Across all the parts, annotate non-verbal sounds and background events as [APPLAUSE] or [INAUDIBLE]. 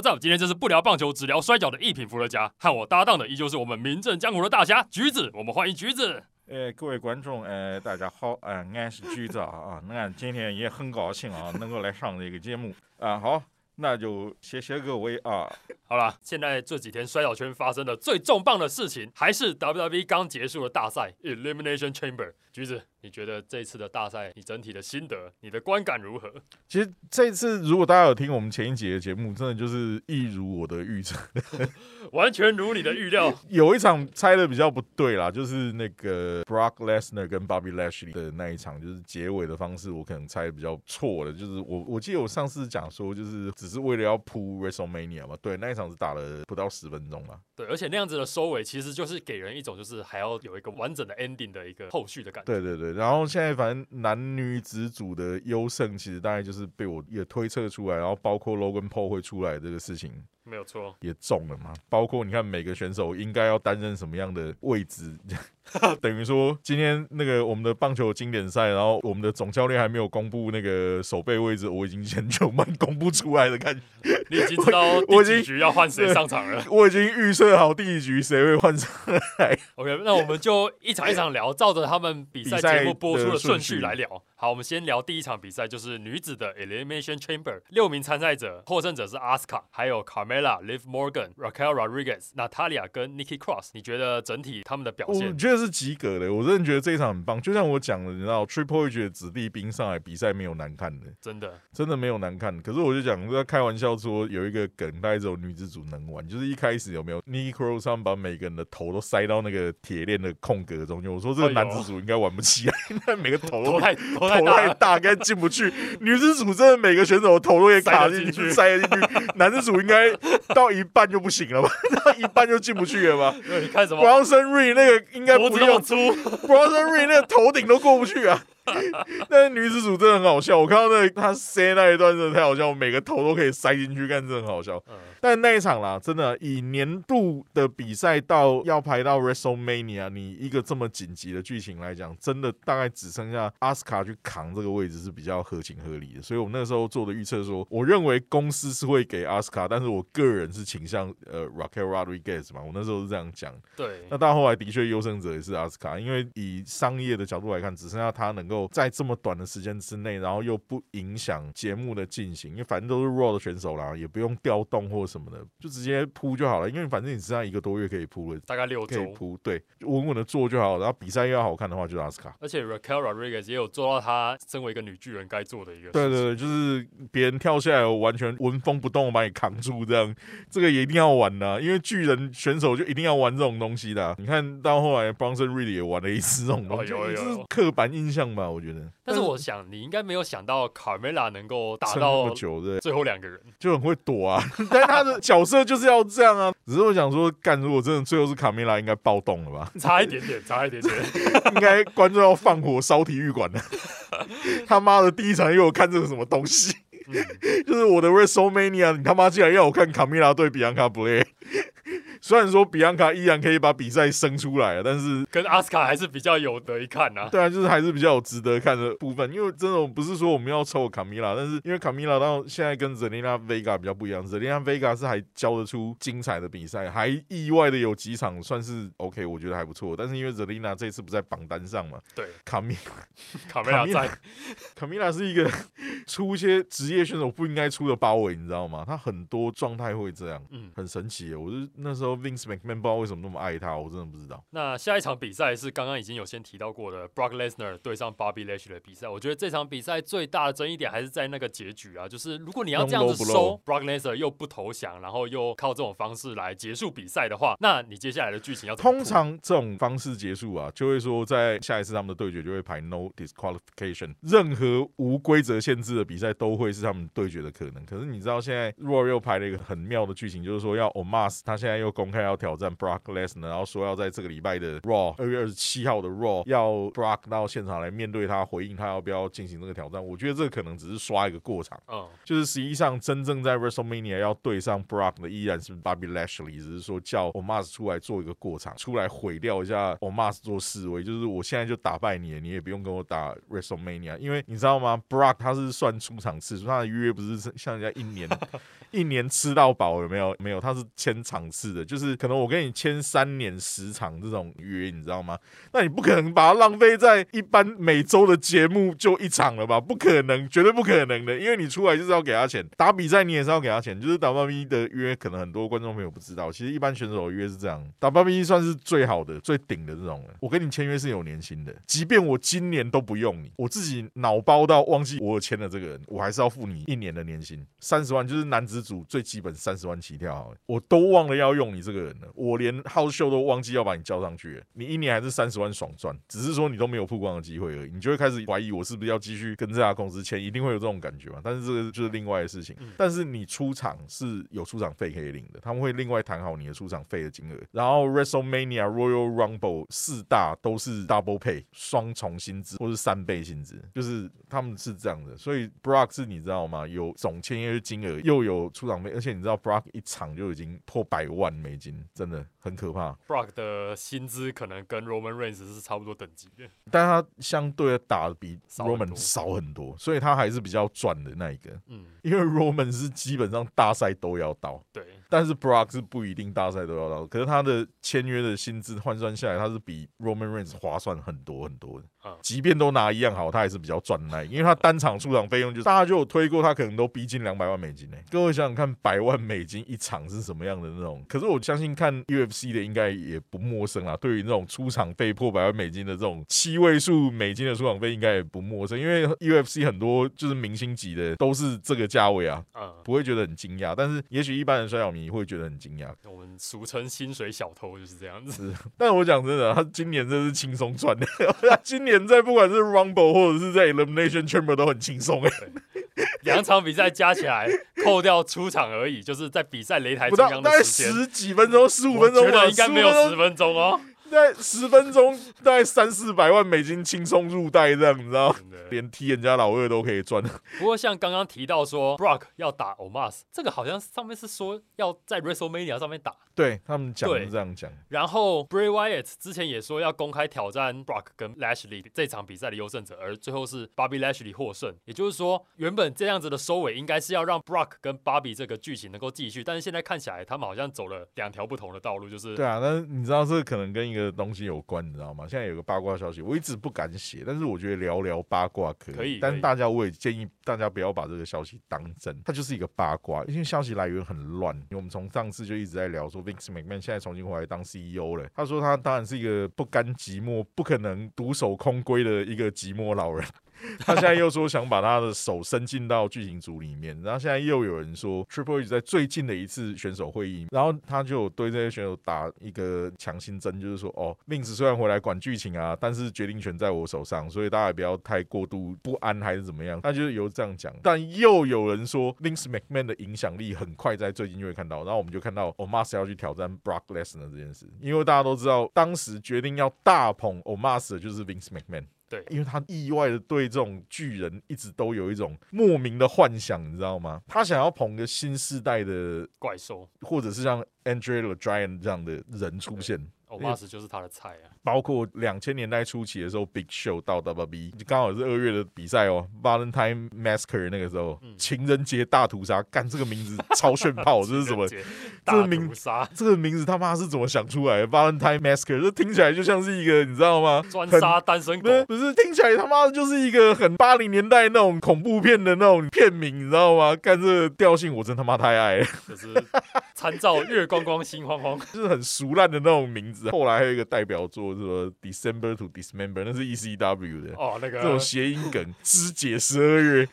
我在我今天就是不聊棒球，只聊摔跤的一品伏特加，和我搭档的依旧是我们名震江湖的大侠橘子。我们欢迎橘子。呃，各位观众，呃，大家好，呃，俺是橘子啊啊，那俺今天也很高兴啊，能够来上这个节目 [LAUGHS] 啊。好，那就谢谢各位啊。好了，现在这几天摔跤圈发生的最重磅的事情，还是 WWE 刚结束的大赛 Elimination Chamber。橘子，你觉得这次的大赛，你整体的心得，你的观感如何？其实这次如果大家有听我们前一节的节目，真的就是一如我的预测，[LAUGHS] 完全如你的预料。[LAUGHS] 有一场猜的比较不对啦，就是那个 Brock Lesnar 跟 Bobby Lashley 的那一场，就是结尾的方式，我可能猜的比较错了。就是我我记得我上次讲说，就是只是为了要铺 WrestleMania 嘛，对，那一场是打了不到十分钟嘛。对，而且那样子的收尾，其实就是给人一种就是还要有一个完整的 ending 的一个后续的感觉。对对对，然后现在反正男女子组的优胜，其实大概就是被我也推测出来，然后包括 Logan Paul 会出来这个事情。没有错，也中了嘛。包括你看每个选手应该要担任什么样的位置，[LAUGHS] 等于说今天那个我们的棒球经典赛，然后我们的总教练还没有公布那个守备位置，我已经先就慢公布出来的感觉。你已经知道 [LAUGHS] 第几局要换谁上场了，[LAUGHS] 我已经预设好第一局谁会换上来。OK，那我们就一场一场聊，照着他们比赛节目播出的顺序来聊。好，我们先聊第一场比赛，就是女子的 Elimination Chamber，六名参赛者，获胜者是阿斯卡还有 Carmela、Liv Morgan、Raquel Rodriguez、Natalia 跟 Nikki Cross。你觉得整体他们的表现？我觉得是及格的，我真的觉得这一场很棒。就像我讲的，你知道 Triple H 的子弟兵上来比赛没有难看的，真的真的没有难看。可是我就讲在开玩笑说，有一个梗，大概只有女子组能玩，就是一开始有没有 Nikki Cross 他们把每个人的头都塞到那个铁链的空格中间，我说这个男子组应该玩不起来，[LAUGHS] 那每个头都太。头太大，该进不去。女子组真的每个选手头都也卡进去，塞进去。男子组应该 [LAUGHS] 到一半就不行了吧？[LAUGHS] 到一半就进不去了吧？[LAUGHS] 你看什么？Bronson Reed 那个应该不用出，Bronson Reed 那个头顶都过不去啊。[LAUGHS] 那女子组真的很好笑，我看到那他塞那一段真的太好笑，我每个头都可以塞进去，看真的很好笑。但那一场啦，真的以年度的比赛到要排到 WrestleMania，你一个这么紧急的剧情来讲，真的大概只剩下阿斯卡去扛这个位置是比较合情合理的。所以我们那时候做的预测说，我认为公司是会给阿斯卡，但是我个人是倾向呃 Raquel Rodriguez 嘛，我那时候是这样讲。对，那到后来的确优胜者也是阿斯卡，因为以商业的角度来看，只剩下他能够在这么短的时间之内，然后又不影响节目的进行，因为反正都是 Raw 的选手啦，也不用调动或。什么的，就直接铺就好了，因为反正你只剩一个多月可以铺了，大概六周铺，对，稳稳的做就好。然后比赛又要好看的话，就是阿斯卡。而且 Raquel Rodriguez 也有做到他身为一个女巨人该做的一个，对对对，就是别人跳下来，我完全纹风不动，我把你扛住，这样，这个也一定要玩的，因为巨人选手就一定要玩这种东西的。你看到后来 Bronson Reed 也玩了一次这种东西，就是刻板印象吧，我觉得。但是我想你应该没有想到 Carmela 能够打到久的最后两个人，就很会躲啊，[LAUGHS] 但他的角色就是要这样啊。只是我想说，干如果真的最后是卡梅拉，应该暴动了吧？差一点点，差一点点，[LAUGHS] 应该观众要放火烧体育馆了。[LAUGHS] 他妈的，第一场又有看这个什么东西？就是我的 WrestleMania，你他妈竟然要我看卡梅拉对比安卡布雷？虽然说比安卡依然可以把比赛生出来，但是跟阿斯卡还是比较有得一看呐。对啊，就是还是比较有值得看的部分。因为真的不是说我们要抽卡米拉，但是因为卡米拉到现在跟 Zelina Vega 比较不一样，Zelina Vega 是还教得出精彩的比赛，还意外的有几场算是 OK，我觉得还不错。但是因为 Zelina 这次不在榜单上嘛，对，卡米卡米拉在，卡米拉是一个出一些职业选手不应该出的包围，你知道吗？他很多状态会这样，嗯，很神奇。我是那时候。Vince McMahon 不知道为什么那么爱他，我真的不知道。那下一场比赛是刚刚已经有先提到过的 Brock Lesnar 对上 Bobby Lashley 的比赛。我觉得这场比赛最大的争议点还是在那个结局啊，就是如果你要这样子收 Brock Lesnar 又不投降，然后又靠这种方式来结束比赛的话，那你接下来的剧情要通常这种方式结束啊，就会说在下一次他们的对决就会排 No Disqualification，任何无规则限制的比赛都会是他们对决的可能。可是你知道现在 Raw 又排了一个很妙的剧情，就是说要 Omas 他现在又。公开要挑战 Brock Lesnar，然后说要在这个礼拜的 Raw 二月二十七号的 Raw 要 Brock 到现场来面对他，回应他要不要进行这个挑战。我觉得这可能只是刷一个过场，嗯，就是实际上真正在 WrestleMania 要对上 Brock 的依然是 Bobby Lashley，只是说叫 Omas 出来做一个过场，出来毁掉一下 Omas 做示威，就是我现在就打败你，你也不用跟我打 WrestleMania，因为你知道吗？Brock 他是算出场次数，他的约不是像人家一年。[LAUGHS] 一年吃到饱有没有？没有，他是签场次的，就是可能我跟你签三年十场这种约，你知道吗？那你不可能把它浪费在一般每周的节目就一场了吧？不可能，绝对不可能的，因为你出来就是要给他钱，打比赛你也是要给他钱。就是 WWE 的约，可能很多观众朋友不知道，其实一般选手的约是这样，WWE 算是最好的、最顶的这种了。我跟你签约是有年薪的，即便我今年都不用你，我自己脑包到忘记我签了这个人，我还是要付你一年的年薪，三十万，就是男子。组最基本三十万起跳，我都忘了要用你这个人了，我连号秀都忘记要把你叫上去，你一年还是三十万爽赚，只是说你都没有曝光的机会而已，你就会开始怀疑我是不是要继续跟这家公司签，一定会有这种感觉嘛？但是这个就是另外的事情。但是你出场是有出场费可以领的，他们会另外谈好你的出场费的金额。然后 WrestleMania、Royal Rumble 四大都是 double pay 双重薪资或是三倍薪资，就是他们是这样的。所以 Brock 是你知道吗？有总签约金额又有。出场费，而且你知道，Brock 一场就已经破百万美金，真的很可怕。Brock 的薪资可能跟 Roman Reigns 是差不多等级的，但他相对的打的比 Roman 少很多，所以他还是比较赚的那一个。嗯，因为 Roman 是基本上大赛都要到，对，但是 Brock 是不一定大赛都要到，可是他的签约的薪资换算下来，他是比 Roman Reigns 划算很多很多的。即便都拿一样好，他还是比较赚的那，因为他单场出场费用就是大家就有推过，他可能都逼近两百万美金呢。各位想想看，百万美金一场是什么样的那种？可是我相信看 UFC 的应该也不陌生啊。对于那种出场费破百万美金的这种七位数美金的出场费，应该也不陌生，因为 UFC 很多就是明星级的都是这个价位啊，不会觉得很惊讶。但是也许一般人摔跤迷会觉得很惊讶。我们俗称薪水小偷就是这样子。但我讲真的，他今年真是轻松赚的，[LAUGHS] 他今年。在不管是 Rumble 或者是在 Elimination Chamber 都很轻松哎，两场比赛加起来 [LAUGHS] 扣掉出场而已，就是在比赛擂台中央的时间，十几分钟、十五分钟吧，应该没有十分钟哦。在十分钟，大概三四百万美金轻松入袋，这样你知道？连踢人家老二都可以赚。不过像刚刚提到说，Brock 要打 Omas，这个好像上面是说要在 WrestleMania 上面打。对他们讲是这样讲。然后 Bray Wyatt 之前也说要公开挑战 Brock 跟 Lashley 这场比赛的优胜者，而最后是 Bobby Lashley 获胜。也就是说，原本这样子的收尾应该是要让 Brock 跟 Bobby 这个剧情能够继续，但是现在看起来他们好像走了两条不同的道路，就是对啊。但是你知道这可能跟一个东西有关，你知道吗？现在有个八卦消息，我一直不敢写，但是我觉得聊聊八卦可以。可以。但是大家我也建议大家不要把这个消息当真，它就是一个八卦，因为消息来源很乱。因为我们从上次就一直在聊说，Vince McMahon 现在重新回来当 CEO 了。他说他当然是一个不甘寂寞、不可能独守空闺的一个寂寞老人。[LAUGHS] 他现在又说想把他的手伸进到剧情组里面，然后现在又有人说 Triple H 在最近的一次选手会议，然后他就对这些选手打一个强心针，就是说哦，Vince 虽然回来管剧情啊，但是决定权在我手上，所以大家也不要太过度不安还是怎么样。他就是有这样讲，但又有人说 Vince McMahon 的影响力很快在最近就会看到，然后我们就看到 o m a s 要去挑战 Brock Lesnar 这件事，因为大家都知道当时决定要大捧 o m a s 的就是 Vince McMahon。对，因为他意外的对这种巨人一直都有一种莫名的幻想，你知道吗？他想要捧个新时代的怪兽，或者是像 Andre the Giant 这样的人出现。欧巴斯就是他的菜啊，包括两千年代初期的时候，Big Show 到 WWE，刚好是二月的比赛哦，Valentine Massacre 那个时候，情人节大屠杀，干这个名字超炫炮，[LAUGHS] 这是什么？这个名杀，这个名字他妈是怎么想出来的？Valentine Massacre，这听起来就像是一个你知道吗？专杀单身狗，不是听起来他妈的就是一个很八零年代那种恐怖片的那种片名，你知道吗？干这个调性我真他妈太爱了，就是参照月光光心慌慌，[LAUGHS] 就是很俗烂的那种名字。后来还有一个代表作，什么 December to Dismember，那是 ECW 的哦，那个这种谐音梗，肢解十二月。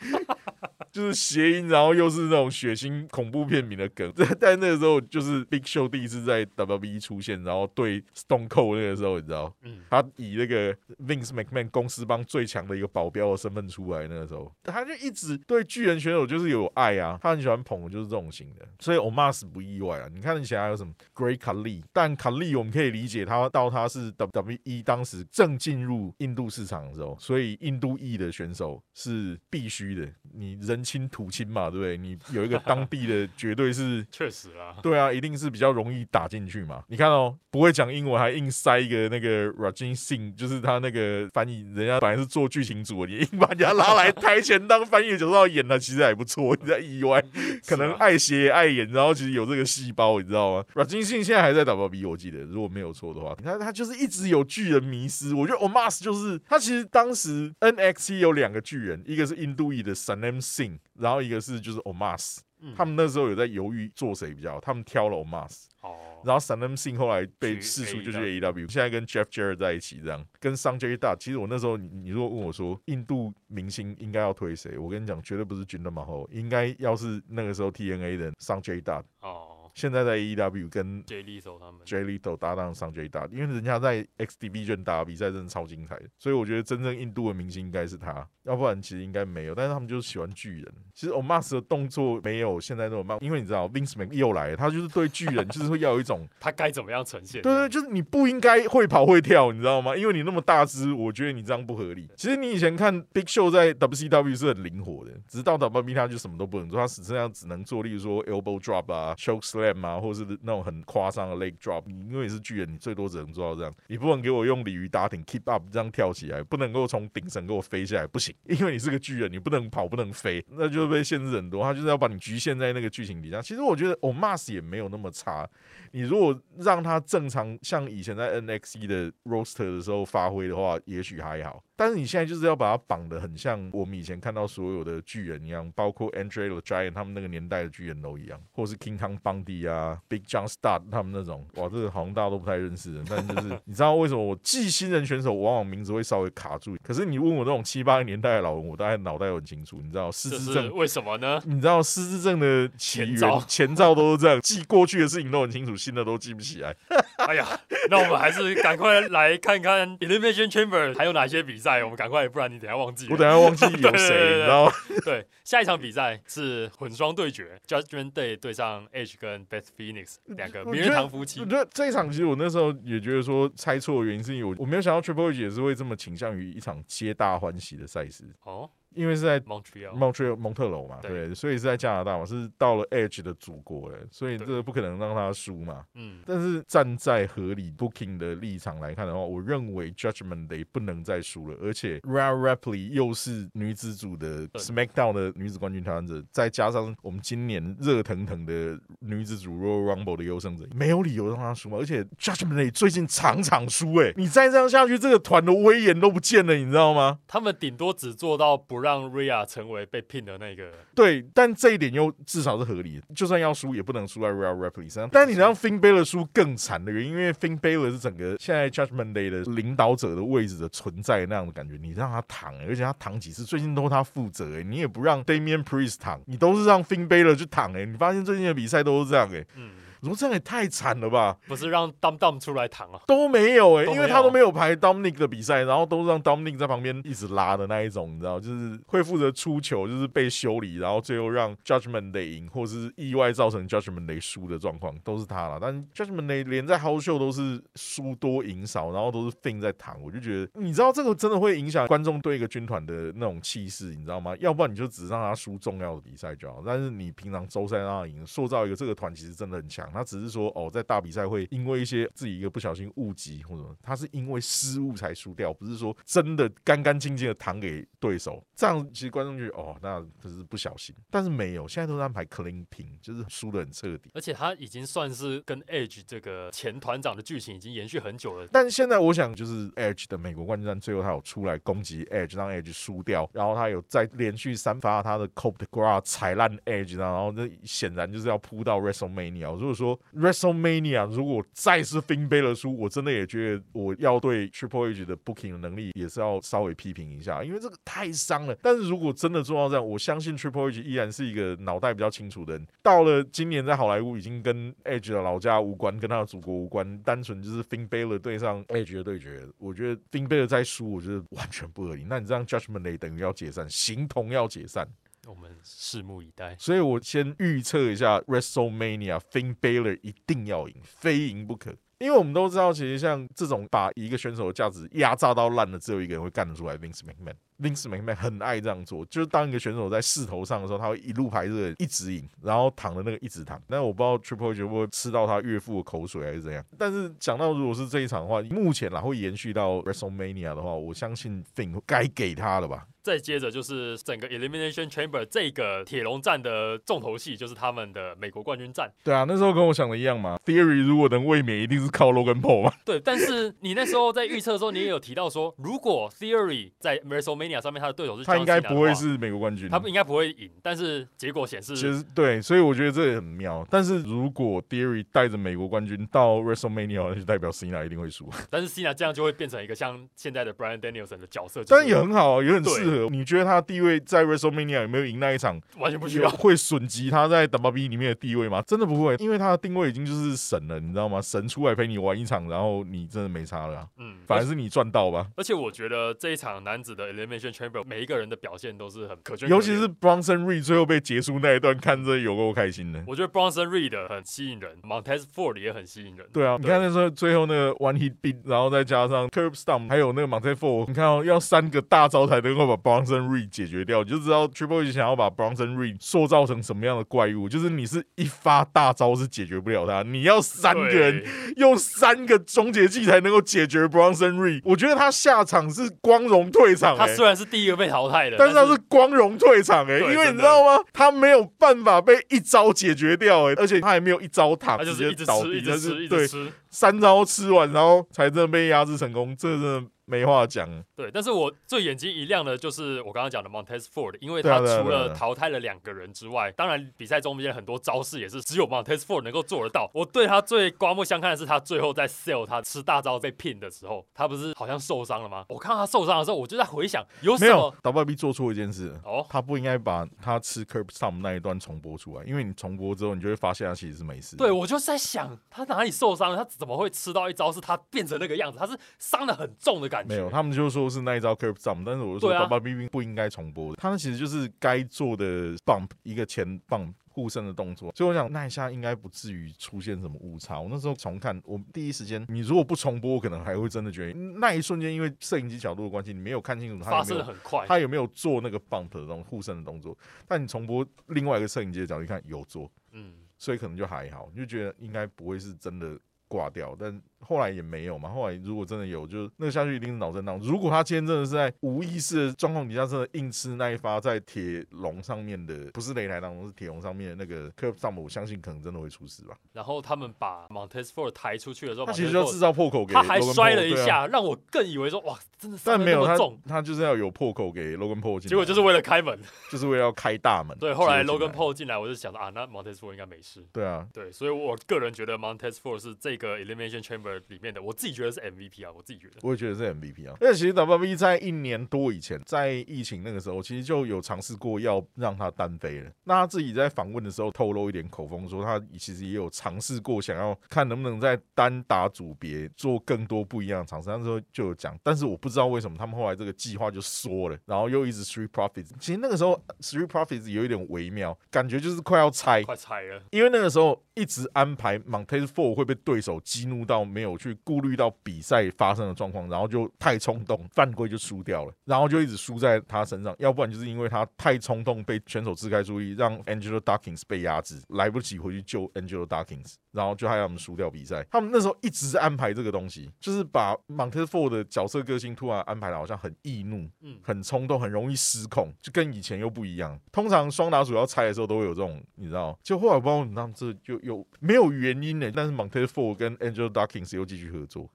就是谐音，然后又是那种血腥恐怖片名的梗。[LAUGHS] 在在那个时候，就是 Big Show 第一次在 WWE 出现，然后对 Stone Cold 那个时候，你知道，嗯，他以那个 Vince McMahon 公司帮最强的一个保镖的身份出来，那个时候，他就一直对巨人选手就是有爱啊，他很喜欢捧，就是这种型的，所以 Omas 不意外啊。你看以前还有什么 Great Khali，但 Khali 我们可以理解他到他是 WWE 当时正进入印度市场的时候，所以印度裔的选手是必须的，你人亲土亲嘛，对不对？你有一个 [LAUGHS] 当地的，绝对是 [LAUGHS] 确实啦，对啊，一定是比较容易打进去嘛。你看哦，不会讲英文还硬塞一个那个 Rajin Singh，就是他那个翻译，人家本来是做剧情组，你硬把人家拉来台前当翻译的角色演的，其实还不错。你在意外，[LAUGHS] 可能爱写爱演，然后其实有这个细胞，你知道吗？Rajin Singh 现在还在 WWE，我记得如果没有错的话，你看他就是一直有巨人迷失。我觉得 Omas 就是他，其实当时 NXT 有两个巨人，一个是印度裔的 Sanam Singh，然后一个是就是 Omas。他们那时候有在犹豫做谁比较好，他们挑了 Omas。哦，然后 Sanam Singh 后来被释出就是 AEW，现在跟 Jeff Jarrett 在一起这样，跟 Sanjay Dutt。其实我那时候你你如果问我说印度明星应该要推谁，我跟你讲绝对不是 Jinder Mahal，应该要是那个时候 TNA 的 Sanjay Dutt。哦。现在在 AEW 跟 J Lito 他们 J Lito 搭档上 J 大，因为人家在 XDB 打比赛真的超精彩的，所以我觉得真正印度的明星应该是他，要不然其实应该没有。但是他们就是喜欢巨人。其实 Omas 的动作没有现在那么慢，因为你知道 Vince Man 又来了，他就是对巨人 [LAUGHS] 就是会要有一种他该怎么样呈现。对对，就是你不应该会跑会跳，你知道吗？因为你那么大只，我觉得你这样不合理。其实你以前看 Big Show 在 WCW 是很灵活的，直到 WWE 他就什么都不能做，他只剩下只能做，例如说 Elbow Drop 啊、Choke Slam 啊，或是。那种很夸张的 leg drop，你因为你是巨人，你最多只能做到这样，你不能给我用鲤鱼打挺 keep up 这样跳起来，不能够从顶层给我飞下来，不行，因为你是个巨人，你不能跑，不能飞，那就被限制很多。他就是要把你局限在那个剧情底下。其实我觉得 Omas 也没有那么差，你如果让他正常像以前在 NXT 的 roster 的时候发挥的话，也许还好。但是你现在就是要把它绑得很像我们以前看到所有的巨人一样，包括 Andre the Giant 他们那个年代的巨人都一样，或者是 King Kong Bundy 啊，Big John Studd 他们那种，哇，这个好像大家都不太认识的。但就是你知道为什么我记新人选手往往名字会稍微卡住？可是你问我那种七八个年代的老人，我大概脑袋很清楚。你知道失智症为什么呢？你知道失智症的起源前兆都是这样，[LAUGHS] 记过去的事情都很清楚，新的都记不起来。哎呀，那我们还是赶快来看看 Elimination Chamber 还有哪些比赛，我们赶快，不然。你等下忘记，我等下忘记 [LAUGHS] 有谁，然后对 [LAUGHS] 下一场比赛是混双对决，Judgment Day 对上 Edge 跟 Beth Phoenix 两个名人堂夫妻。我觉得这一场其实我那时候也觉得说猜错的原因是因为我我没有想到 Triple H 也是会这么倾向于一场皆大欢喜的赛事哦。因为是在 Montreal，蒙特蒙特楼嘛，对，所以是在加拿大嘛，是到了 Edge 的祖国了，所以这个不可能让他输嘛。嗯，但是站在合理 Booking 的立场来看的话，我认为 Judgment Day 不能再输了，而且 Rare Ripley 又是女子组的 SmackDown 的女子冠军挑战者，再加上我们今年热腾腾的女子组 Royal Rumble 的优胜者，没有理由让他输嘛。而且 Judgment Day 最近场场输，哎，你再这样下去，这个团的威严都不见了，你知道吗？他们顶多只做到不让。让 Ria 成为被聘的那个，对，但这一点又至少是合理的。就算要输，也不能输在 Ria Ripley 身上。但你让 Finn Balor 输更惨的原因，因为 Finn Balor 是整个现在 Judgment Day 的领导者的位置的存在那样的感觉。你让他躺，而且他躺几次，最近都是他负责。哎，你也不让 Damian Priest 躺，你都是让 Finn Balor 去躺。哎，你发现最近的比赛都是这样。哎，嗯。我说这样也太惨了吧！不是让 Dom Dom 出来躺啊？都没有哎，因为他都没有排 Dominic 的比赛，然后都让 Dominic 在旁边一直拉的那一种，你知道，就是会负责出球，就是被修理，然后最后让 Judgment Day 赢，或是意外造成 Judgment Day 输的状况，都是他了。但 Judgment Day 连在 House Show 都是输多赢少，然后都是 Fin 在躺，我就觉得，你知道这个真的会影响观众对一个军团的那种气势，你知道吗？要不然你就只让他输重要的比赛就好，但是你平常周三让他赢，塑造一个这个团其实真的很强。他只是说哦。在大比赛会因为一些自己一个不小心误击或者他是因为失误才输掉，不是说真的干干净净的弹给对手。这样其实观众就哦，那这是不小心，但是没有，现在都是安排 clean 平，就是输的很彻底。而且他已经算是跟 Edge 这个前团长的剧情已经延续很久了。但现在我想就是 Edge 的美国冠军战最后他有出来攻击 Edge，让 Edge 输掉，然后他有再连续三发他的 Cope 的 Gra 踩烂 Edge，然后那显然就是要扑到 WrestleMania。如果说 WrestleMania 如果再是 Finn Balor 输，我真的也觉得我要对 Triple H 的 booking 的能力也是要稍微批评一下，因为这个太伤了。但是如果真的做到这样，我相信 Triple H 依然是一个脑袋比较清楚的人。到了今年在好莱坞已经跟 Edge 的老家无关，跟他的祖国无关，单纯就是 Finn Balor 对上 Edge 的对决。我觉得 Finn Balor 再输，我觉得完全不合理。那你这样 Judgment Day 等于要解散，形同要解散。我们拭目以待。所以我先预测一下 WrestleMania，Finn Balor 一定要赢，非赢不可。因为我们都知道，其实像这种把一个选手的价值压榨到烂的，只有一个人会干得出来，Vince McMahon。Vince McMahon 很爱这样做，就是当一个选手在势头上的时候，他会一路排着一直赢，然后躺的那个一直躺。但我不知道 Triple H 会不会吃到他岳父的口水还是怎样。但是讲到如果是这一场的话，目前啦会延续到 WrestleMania 的话，我相信 Finn 该给他了吧。再接着就是整个 Elimination Chamber 这个铁笼战的重头戏，就是他们的美国冠军战。对啊，那时候跟我想的一样嘛。Theory 如果能卫冕，一定是靠 Logan Paul 嘛。[LAUGHS] 对，但是你那时候在预测的时候，你也有提到说，如果 Theory 在 WrestleMania 上面他的对手是他应该不会是美国冠军，他不应该不会赢。但是结果显示，其实对，所以我觉得这也很妙。但是如果 Theory 带着美国冠军到 WrestleMania，那就代表 Cena 一定会输。[LAUGHS] 但是 Cena 这样就会变成一个像现在的 Brian Danielson 的角色，但也很好啊，也很适合。你觉得他的地位在 WrestleMania 有没有赢那一场？完全不需要，会损及他在 WWE 里面的地位吗？真的不会，因为他的定位已经就是神了，你知道吗？神出来陪你玩一场，然后你真的没差了。嗯，反而是你赚到吧。而且我觉得这一场男子的 Elimination Chamber 每一个人的表现都是很可圈，尤其是 Bronson Reed 最后被结束那一段，看着有够开心的。我觉得 Bronson Reed 很吸引人，Montez Ford 也很吸引人。对啊，你看那时候最后那个 One Hit Beat，然后再加上 Curb Stomp，还有那个 Montez Ford，你看哦，要三个大招才能够把 Bronson Reed 解决掉，你就知道。Triple H 想要把 Bronson Reed 塑造成什么样的怪物？就是你是一发大招是解决不了他，你要三个人用三个终结技才能够解决 Bronson Reed。我觉得他下场是光荣退场。他虽然是第一个被淘汰的，但是他是光荣退场哎，因为你知道吗？他没有办法被一招解决掉哎，而且他还没有一招塔，直接倒地，就是对三招吃完，然后才真的被压制成功，这真的。没话讲，对，但是我最眼睛一亮的就是我刚刚讲的 Montez Ford，因为他除了淘汰了两个人之外，当然比赛中间很多招式也是只有 Montez Ford 能够做得到。我对他最刮目相看的是他最后在 Sell 他吃大招被 pin 的时候，他不是好像受伤了吗？我看到他受伤的时候，我就在回想有什么 W B 做错一件事哦，他不应该把他吃 Curb Stomp 那一段重播出来，因为你重播之后，你就会发现他其实是没事。对，我就在想他哪里受伤了，他怎么会吃到一招是他变成那个样子？他是伤的很重的感觉。没有，他们就说。是那一招 curve jump，但是我就说 w b b 不应该重播的，他们其实就是该做的 bump 一个前 bump 护身的动作，所以我想那一下应该不至于出现什么误差。我那时候重看，我第一时间你如果不重播，我可能还会真的觉得那一瞬间因为摄影机角度的关系，你没有看清楚他有没有很快，他有没有做那个 bump 的这种护身的动作。但你重播另外一个摄影机的角度看有做，嗯，所以可能就还好，你就觉得应该不会是真的挂掉，但。后来也没有嘛。后来如果真的有，就那个下去一定是脑震荡。如果他今天真的是在无意识的状况底下，真的硬吃那一发在铁笼上面的，不是擂台当中是铁笼上面的那个 curve 上面，我相信可能真的会出事吧。然后他们把 Montez Ford 抬出去的时候，他其实就制造破口给，他还摔了一下，让我更以为说哇，真的但没有他他就是要有破口给 Logan Paul 进，结果就是为了开门，[LAUGHS] 就是为了要开大门。对，后来 Logan Paul 进来，我就想到啊，那 Montez Ford 应该没事。对啊，对，所以我个人觉得 Montez Ford 是这个 Elimination Chamber 里面的我自己。觉得是 MVP 啊，我自己觉得，我也觉得是 MVP 啊。因为其实 WWE 在一年多以前，在疫情那个时候，其实就有尝试过要让他单飞了。那他自己在访问的时候透露一点口风，说他其实也有尝试过，想要看能不能在单打组别做更多不一样的尝试。那时候就有讲，但是我不知道为什么他们后来这个计划就缩了，然后又一直 Three Profits。其实那个时候 Three Profits 有一点微妙，感觉就是快要拆，快拆了。因为那个时候一直安排 Montez Ford 会被对手激怒到没有去顾虑到比赛发生的状况，然后就太冲动，犯规就输掉了，然后就一直输在他身上。要不然就是因为他太冲动，被选手支开注意，让 Angelo Dawkins 被压制，来不及回去救 Angelo Dawkins，然后就害他们输掉比赛。他们那时候一直安排这个东西，就是把 Montez Ford 的角色个性突然安排的好像很易怒，嗯，很冲动，很容易失控，就跟以前又不一样。通常双打主要拆的时候都会有这种，你知道？就后来不知道他们这就有没有原因呢？但是 Montez Ford 跟 Angelo Dawkins 又继续合作。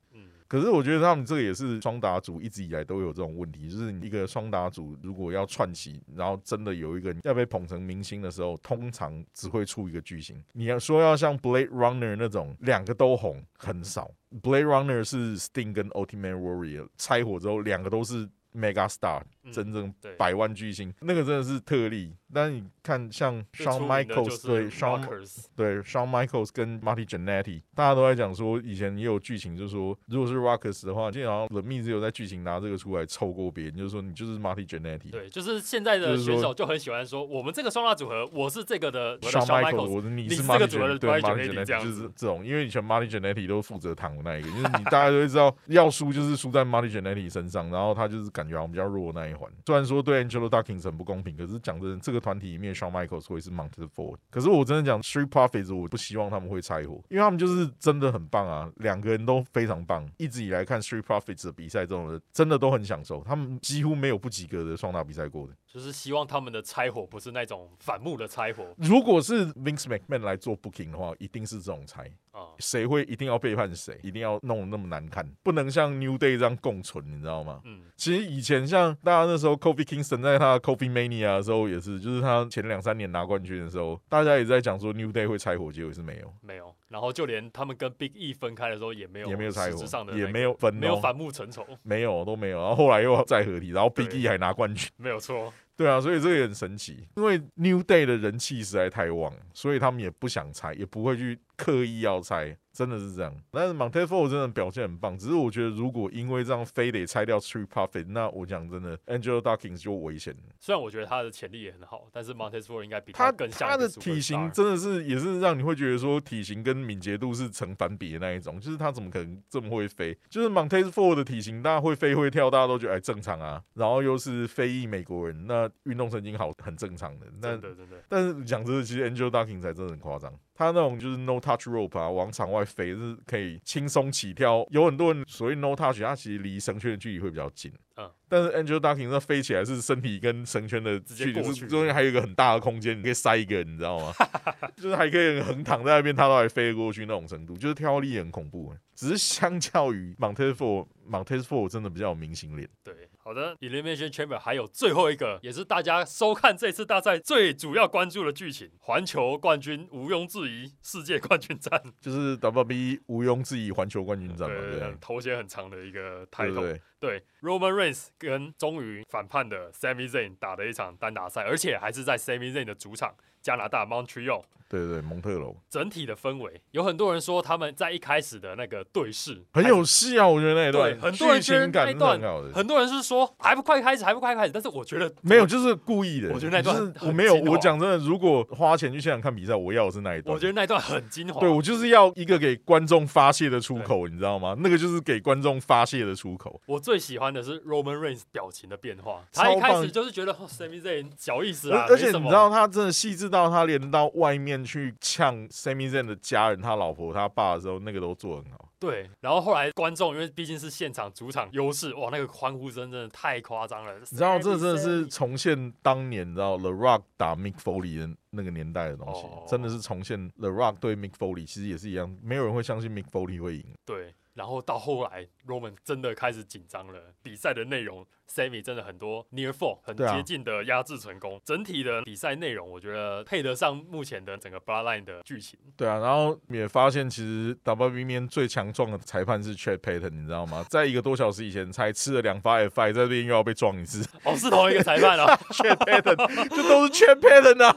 可是我觉得他们这个也是双打组一直以来都有这种问题，就是一个双打组如果要串起，然后真的有一个人要被捧成明星的时候，通常只会出一个巨星。你要说要像 Blade Runner 那种两个都红，很少。Blade Runner 是 Sting 跟 Ultimate Warrior 拆火之后，两个都是 Mega Star。真正百万巨星，那个真的是特例。但你看，像 Shawn Michaels 对 Shawn 对 Shawn Michaels 跟 Marty Jannetty，大家都在讲说，以前也有剧情，就是说，如果是 Rockers 的话，经常 The Miz 有在剧情拿这个出来凑过别人，就是说你就是 Marty Jannetty。对，就是现在的选手就很喜欢说，我们这个双打组合，我是这个的 Shawn Michaels，我你是这个组合的 Marty Jannetty，就是这种，因为以前 Marty Jannetty 都负责躺的那一个，就是你大家都会知道，要输就是输在 Marty Jannetty 身上，然后他就是感觉好像比较弱那一环。虽然说对。对 Angelo Dawkins 很不公平，可是讲真，这个团体里面，Shawn Michaels 会是 Mounted Ford。可是我真的讲 Street Profits，我不希望他们会拆伙，因为他们就是真的很棒啊，两个人都非常棒。一直以来看 Street Profits 的比赛，这种人真的都很享受，他们几乎没有不及格的双打比赛过的。就是希望他们的拆伙不是那种反目的拆伙。如果是 Vince McMahon 来做 Booking 的话，一定是这种拆啊，谁会一定要背叛谁，一定要弄那么难看，不能像 New Day 这样共存，你知道吗？嗯，其实以前像大家那时候 Kofi Kingston 在他 Kofi Mania 的时候也是，就是他前两三年拿冠军的时候，大家也在讲说 New Day 会拆伙，结果是没有，没有。然后就连他们跟 Big E 分开的时候也没有，也没有拆伙，也没有分，没有反目成仇，没有都没有。然后后来又再合体，然后 Big E 还拿冠军，没有错。对啊，所以这个也很神奇，因为 New Day 的人气实在太旺，所以他们也不想拆，也不会去刻意要拆。真的是这样，但是 Montefort 真的表现很棒。只是我觉得，如果因为这样非得拆掉 Street Profit，那我讲真的，Angelo Dawkins 就危险。虽然我觉得他的潜力也很好，但是 Montefort 应该比他更像。他的体型真的是也是让你会觉得说，体型跟敏捷度是成反比的那一种。就是他怎么可能这么会飞？就是 Montefort 的体型，大家会飞会跳，大家都觉得哎正常啊。然后又是非裔美国人，那运动神经好，很正常的。真的真的。但是讲真的，其实 Angelo Dawkins 才真的很夸张。他那种就是 no touch rope 啊，往场外飞是可以轻松起跳。有很多人所谓 no touch，他其实离绳圈的距离会比较近。嗯，但是 Angel Ducking 那飞起来是身体跟绳圈的距离是中间还有一个很大的空间，你可以塞一个人，你知道吗？[LAUGHS] 就是还可以横躺在那边，他都还飞过去那种程度，就是跳力很恐怖。只是相较于 Montefort，Montefort 真的比较有明星脸。对。好的，Elimination Chamber 还有最后一个，也是大家收看这次大赛最主要关注的剧情——环球冠军毋庸置疑世界冠军战，就是 WB 毋庸置疑环球冠军战嘛，对，头衔很长的一个 title。对，Roman Reigns 跟终于反叛的 Sami Zayn 打了一场单打赛，而且还是在 Sami Zayn 的主场加拿大 Montreal。对对，蒙特楼。整体的氛围，有很多人说他们在一开始的那个对视很有戏啊，我觉得那一段，很多人觉得那一段很多人是说还不快开始，还不快开始，但是我觉得没有，就是故意的。我觉得那段我没有，我讲真的，如果花钱去现场看比赛，我要的是那一段。我觉得那一段很精华。对我就是要一个给观众发泄的出口，你知道吗？那个就是给观众发泄的出口。我最喜欢的是 Roman Reigns 表情的变化，他一开始就是觉得 Sami Zayn 小意思啊，而且你知道他真的细致到他连到外面去呛。Sammy Zayn 的家人，他老婆、他爸的时候，那个都做很好。对，然后后来观众，因为毕竟是现场主场优势，哇，那个欢呼声真的太夸张了。你知道，这真的是重现当年，你知道 The Rock 打 Mick Foley 的那个年代的东西，真的是重现 The Rock 对 Mick Foley，其实也是一样，没有人会相信 Mick Foley 会赢。对。然后到后来，Roman 真的开始紧张了。比赛的内容，Sammy 真的很多 near fall，很接近的压制成功。整体的比赛内容，我觉得配得上目前的整个 Bloodline 的剧情。对啊，然后也发现其实 WWE 面最强壮的裁判是 Chad Patton，你知道吗？[LAUGHS] 在一个多小时以前才吃了两发 F I，在这边又要被撞一次。哦，是同一个裁判啊，[LAUGHS] Chad Patton，就都是 Chad Patton 啊。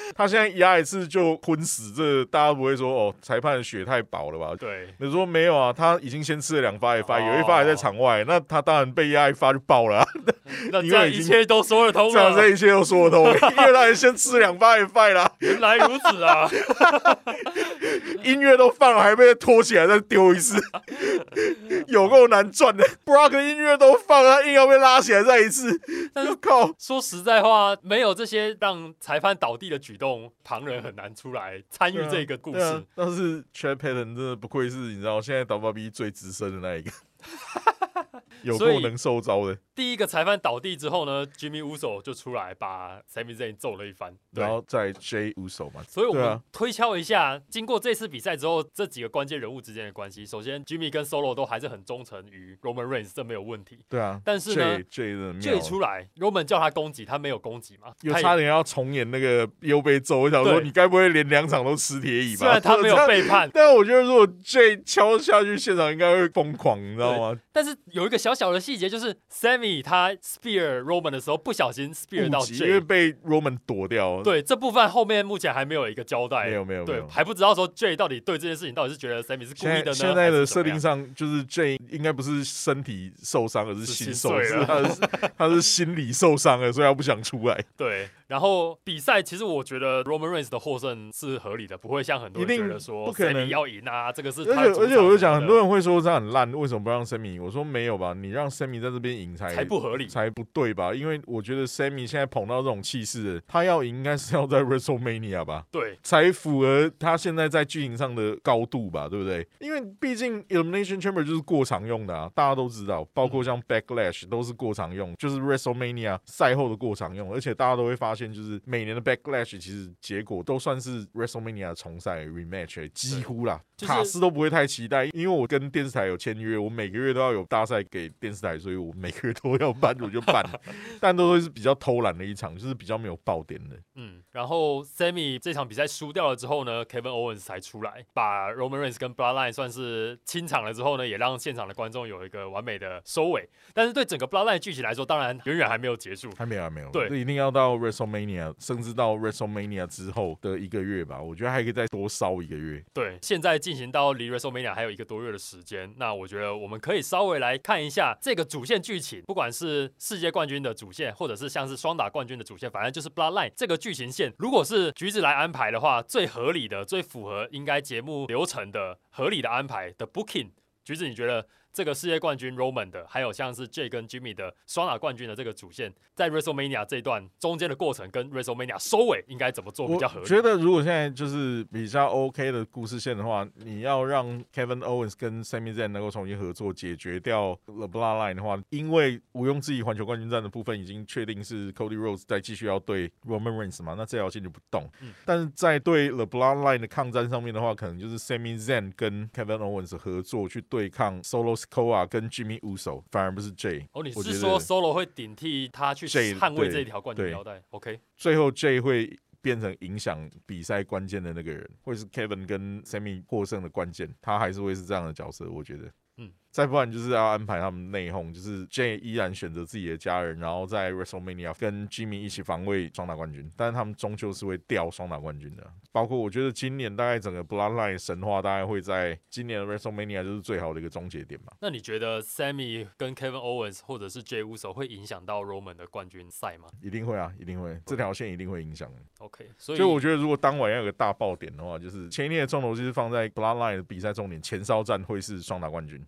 他现在压一次就昏死，这大家不会说哦，裁判血太薄了吧？对，你说没有啊？他已经先吃了两发一发，有一发还在场外，那他当然被压一发就爆了。[LAUGHS] 那这一切都说得通了，这一切都说得通，因为他先吃两发一发啦。原来如此啊！[LAUGHS] 音乐都放了，还被拖起来再丢一次，[LAUGHS] 有够难赚的。Brock 音乐都放了，硬要被拉起来再一次。但是靠，说实在话，没有这些让裁判倒地的举动，旁人很难出来参与这个故事。但是 Chad Patton 真的不愧是你知道，现在 WWE 最资深的那一个。[LAUGHS] 有够能受招的。第一个裁判倒地之后呢，Jimmy Uso 就出来把 Sami Zayn 揍了一番，然后再 J Uso 嘛。所以我们推敲一下，经过这次比赛之后，这几个关键人物之间的关系。首先，Jimmy 跟 Solo 都还是很忠诚于 Roman Reigns，这没有问题。对啊，但是呢，J 出来，Roman 叫他攻击，他没有攻击嘛？又差点要重演那个又被揍。我想说，你该不会连两场都吃铁椅吧？虽然他没有 [LAUGHS] 背叛，但我觉得如果 J 敲下去，现场应该会疯狂，你知道吗？但是有一个小小小的细节，就是 Sammy 他。Spear Roman 的时候不小心 Spear 到 J，因为被 Roman 躲掉。对这部分后面目前还没有一个交代，没有没有，对还不知道说 J 到底对这件事情到底是觉得 Sammy 是故意的呢？现在的设定上就是 J 应该不是身体受伤，而是心受伤，[LAUGHS] 他是他是心理受伤了，所以他不想出来。对。然后比赛其实我觉得 Roman Reigns 的获胜是合理的，不会像很多人觉得说不可能要赢啊，这个是。而且而且我就讲，很多人会说这样很烂，为什么不让 Sammy？我说没有吧，你让 Sammy 在这边赢才才不合理，才不对吧？因为我觉得 Sammy 现在捧到这种气势，他要赢应该是要在 [LAUGHS] WrestleMania 吧？对，才符合他现在在剧情上的高度吧？对不对？因为毕竟 Elimination Chamber 就是过场用的啊，大家都知道，包括像 Backlash 都是过场用，就是 WrestleMania 赛后的过场用，而且大家都会发现，就是每年的。Backlash 其实结果都算是 WrestleMania 重赛 rematch，几乎啦，卡斯都不会太期待，因为我跟电视台有签约，我每个月都要有大赛给电视台，所以我每个月都要办，我就办，[LAUGHS] 但都会是比较偷懒的一场，就是比较没有爆点的。嗯，然后 Sammy 这场比赛输掉了之后呢，Kevin Owens 才出来把 Roman Reigns 跟 Bloodline 算是清场了之后呢，也让现场的观众有一个完美的收尾。但是对整个 Bloodline 剧情来说，当然远远还没有结束，还没有，还没有，对，一定要到 WrestleMania，甚至。到 WrestleMania 之后的一个月吧，我觉得还可以再多烧一个月。对，现在进进行到离 WrestleMania 还有一个多月的时间，那我觉得我们可以稍微来看一下这个主线剧情，不管是世界冠军的主线，或者是像是双打冠军的主线，反正就是 Bloodline 这个剧情线，如果是橘子来安排的话，最合理的、最符合应该节目流程的合理的安排的 Booking，橘子你觉得？这个世界冠军 Roman 的，还有像是 J 跟 Jimmy 的双打冠军的这个主线，在 WrestleMania 这一段中间的过程跟 WrestleMania 收尾应该怎么做比较合理？我觉得如果现在就是比较 OK 的故事线的话，你要让 Kevin Owens 跟 Sami Zayn 能够重新合作，解决掉 The Bloodline 的话，因为毋庸置疑环球冠军战的部分已经确定是 Cody Rhodes 在继续要对 Roman Reigns 嘛，那这条线就不动。但是在对 The Bloodline 的抗战上面的话，可能就是 Sami Zayn 跟 Kevin Owens 合作去对抗 Solo。Sikoa 跟 Jimmy Uso 反而不是 J 哦，你是说 Solo 会顶替他去捍卫这一条冠军腰带？OK，最后 J 会变成影响比赛关键的那个人，会是 Kevin 跟 Sammy 获胜的关键，他还是会是这样的角色，我觉得。再不然就是要安排他们内讧，就是 J 依然选择自己的家人，然后在 WrestleMania 跟 Jimmy 一起防卫双打冠军，但是他们终究是会掉双打冠军的。包括我觉得今年大概整个 Bloodline 神话大概会在今年的 WrestleMania 就是最好的一个终结点吧。那你觉得 Sammy 跟 Kevin Owens 或者是 J 五手会影响到 Roman 的冠军赛吗？一定会啊，一定会，这条线一定会影响。OK，所以我觉得如果当晚要有个大爆点的话，就是前一天的重头就是放在 Bloodline 的比赛重点前哨战会是双打冠军。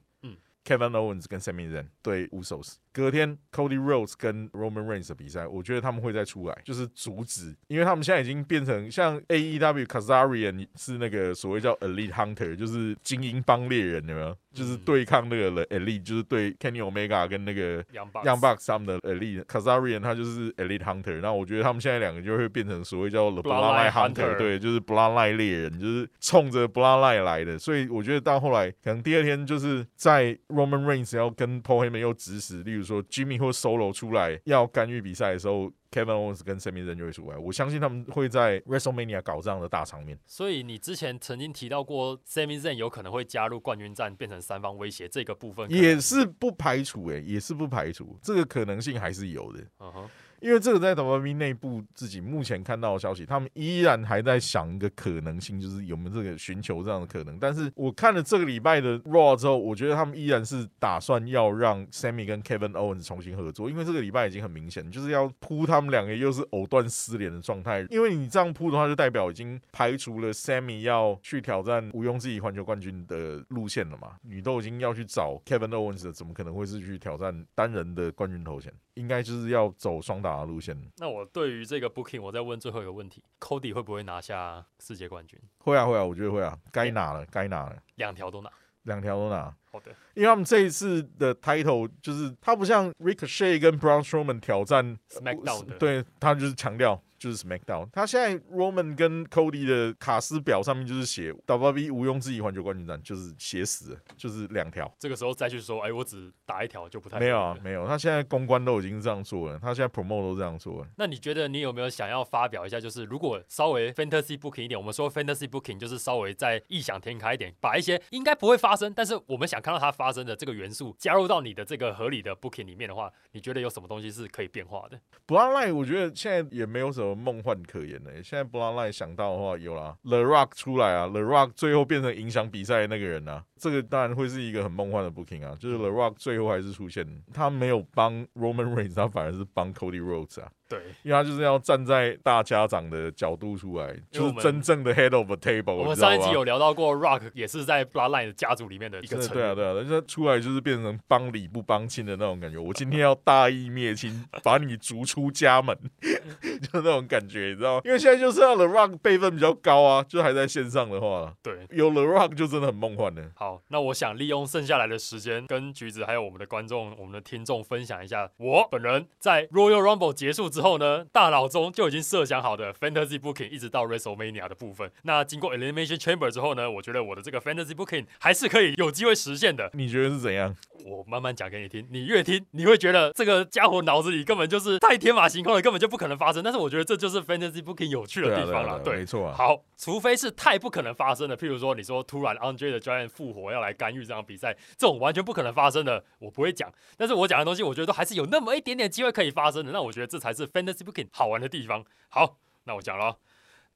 Kevin Owens 跟 Sami Zayn 对五 SOS。隔天，Cody Rhodes 跟 Roman Reigns 的比赛，我觉得他们会再出来，就是阻止，因为他们现在已经变成像 AEW Kazarian 是那个所谓叫 Elite Hunter，就是精英帮猎人，有没有？就是对抗那个的 Elite，就是对 Kenny Omega 跟那个 Young Bucks 他们的 Elite。Kazarian 他就是 Elite Hunter，那我觉得他们现在两个就会变成所谓叫 The Bloodline Hunter，对，就是 Bloodline 猎人，就是冲着 Bloodline 来的。所以我觉得到后来，可能第二天就是在 Roman Reigns 要跟 Paul Heyman 又指使，例如。说 Jimmy 或 Solo 出来要干预比赛的时候，Kevin Owens 跟 Sami Zayn 就会出来。我相信他们会在 WrestleMania 搞这样的大场面。所以你之前曾经提到过 Sami Zayn 有可能会加入冠军战，变成三方威胁这个部分，也是不排除诶，也是不排除这个可能性还是有的。嗯哼。因为这个在 WWE 内部自己目前看到的消息，他们依然还在想一个可能性，就是有没有这个寻求这样的可能。但是我看了这个礼拜的 Raw 之后，我觉得他们依然是打算要让 Sammy 跟 Kevin Owens 重新合作，因为这个礼拜已经很明显，就是要扑他们两个又是藕断丝连的状态。因为你这样扑的话，就代表已经排除了 Sammy 要去挑战毋庸置疑环球冠军的路线了嘛？你都已经要去找 Kevin Owens 了怎么可能会是去挑战单人的冠军头衔？应该就是要走双打的路线。那我对于这个 booking，我再问最后一个问题：Cody 会不会拿下世界冠军？会啊，会啊，我觉得会啊，该拿了，该拿了，两条都拿，两条都拿。好的，因为他们这一次的 title 就是他不像 Ricochet 跟 Braun Strowman 挑战 SmackDown 的，对他就是强调。就是 SmackDown，他现在 Roman 跟 Cody 的卡斯表上面就是写 WWE 毋庸置疑环球冠军战，就是写死，就是两条。这个时候再去说，哎，我只打一条就不太没有啊，没有。他现在公关都已经这样做了，他现在 Promo 都这样做了。那你觉得你有没有想要发表一下？就是如果稍微 Fantasy Booking 一点，我们说 Fantasy Booking 就是稍微再异想天开一点，把一些应该不会发生，但是我们想看到它发生的这个元素加入到你的这个合理的 Booking 里面的话，你觉得有什么东西是可以变化的？Bloodline 我觉得现在也没有什么梦幻可言。现在 Bloodline 想到的话有啦 The Rock 出来啊，The Rock 最后变成影响比赛的那个人啊，这个当然会是一个很梦幻的 booking 啊，就是 The Rock 最后还是出现，他没有帮 Roman Reigns，他反而是帮 Cody Rhodes 啊。对，因为他就是要站在大家长的角度出来，就是真正的 head of the table。我们上一集有聊到过，Rock 也是在 Bloodline 的家族里面的一个成员。对啊，对啊，人家出来就是变成帮理不帮亲的那种感觉。我今天要大义灭亲，[LAUGHS] 把你逐出家门，[LAUGHS] 就那种感觉，你知道吗？因为现在就是要 The Rock 辈分比较高啊，就还在线上的话，对，有 The Rock 就真的很梦幻的。好，那我想利用剩下来的时间，跟橘子还有我们的观众、我们的听众分享一下，我本人在 Royal Rumble 结束之后后呢，大脑。脑中就已经设想好的 fantasy booking，一直到 WrestleMania 的部分。那经过 Elimination Chamber 之后呢，我觉得我的这个 fantasy booking 还是可以有机会实现的。你觉得是怎样？我慢慢讲给你听。你越听，你会觉得这个家伙脑子里根本就是太天马行空了，根本就不可能发生。但是我觉得这就是 fantasy booking 有趣的地方了。对，没错。好，除非是太不可能发生的，譬如说你说突然 Andre 的 Giant 复活要来干预这场比赛，这种完全不可能发生的，我不会讲。但是我讲的东西，我觉得都还是有那么一点点机会可以发生的。那我觉得这才是 fantasy booking 好玩的地方。好，那我讲了。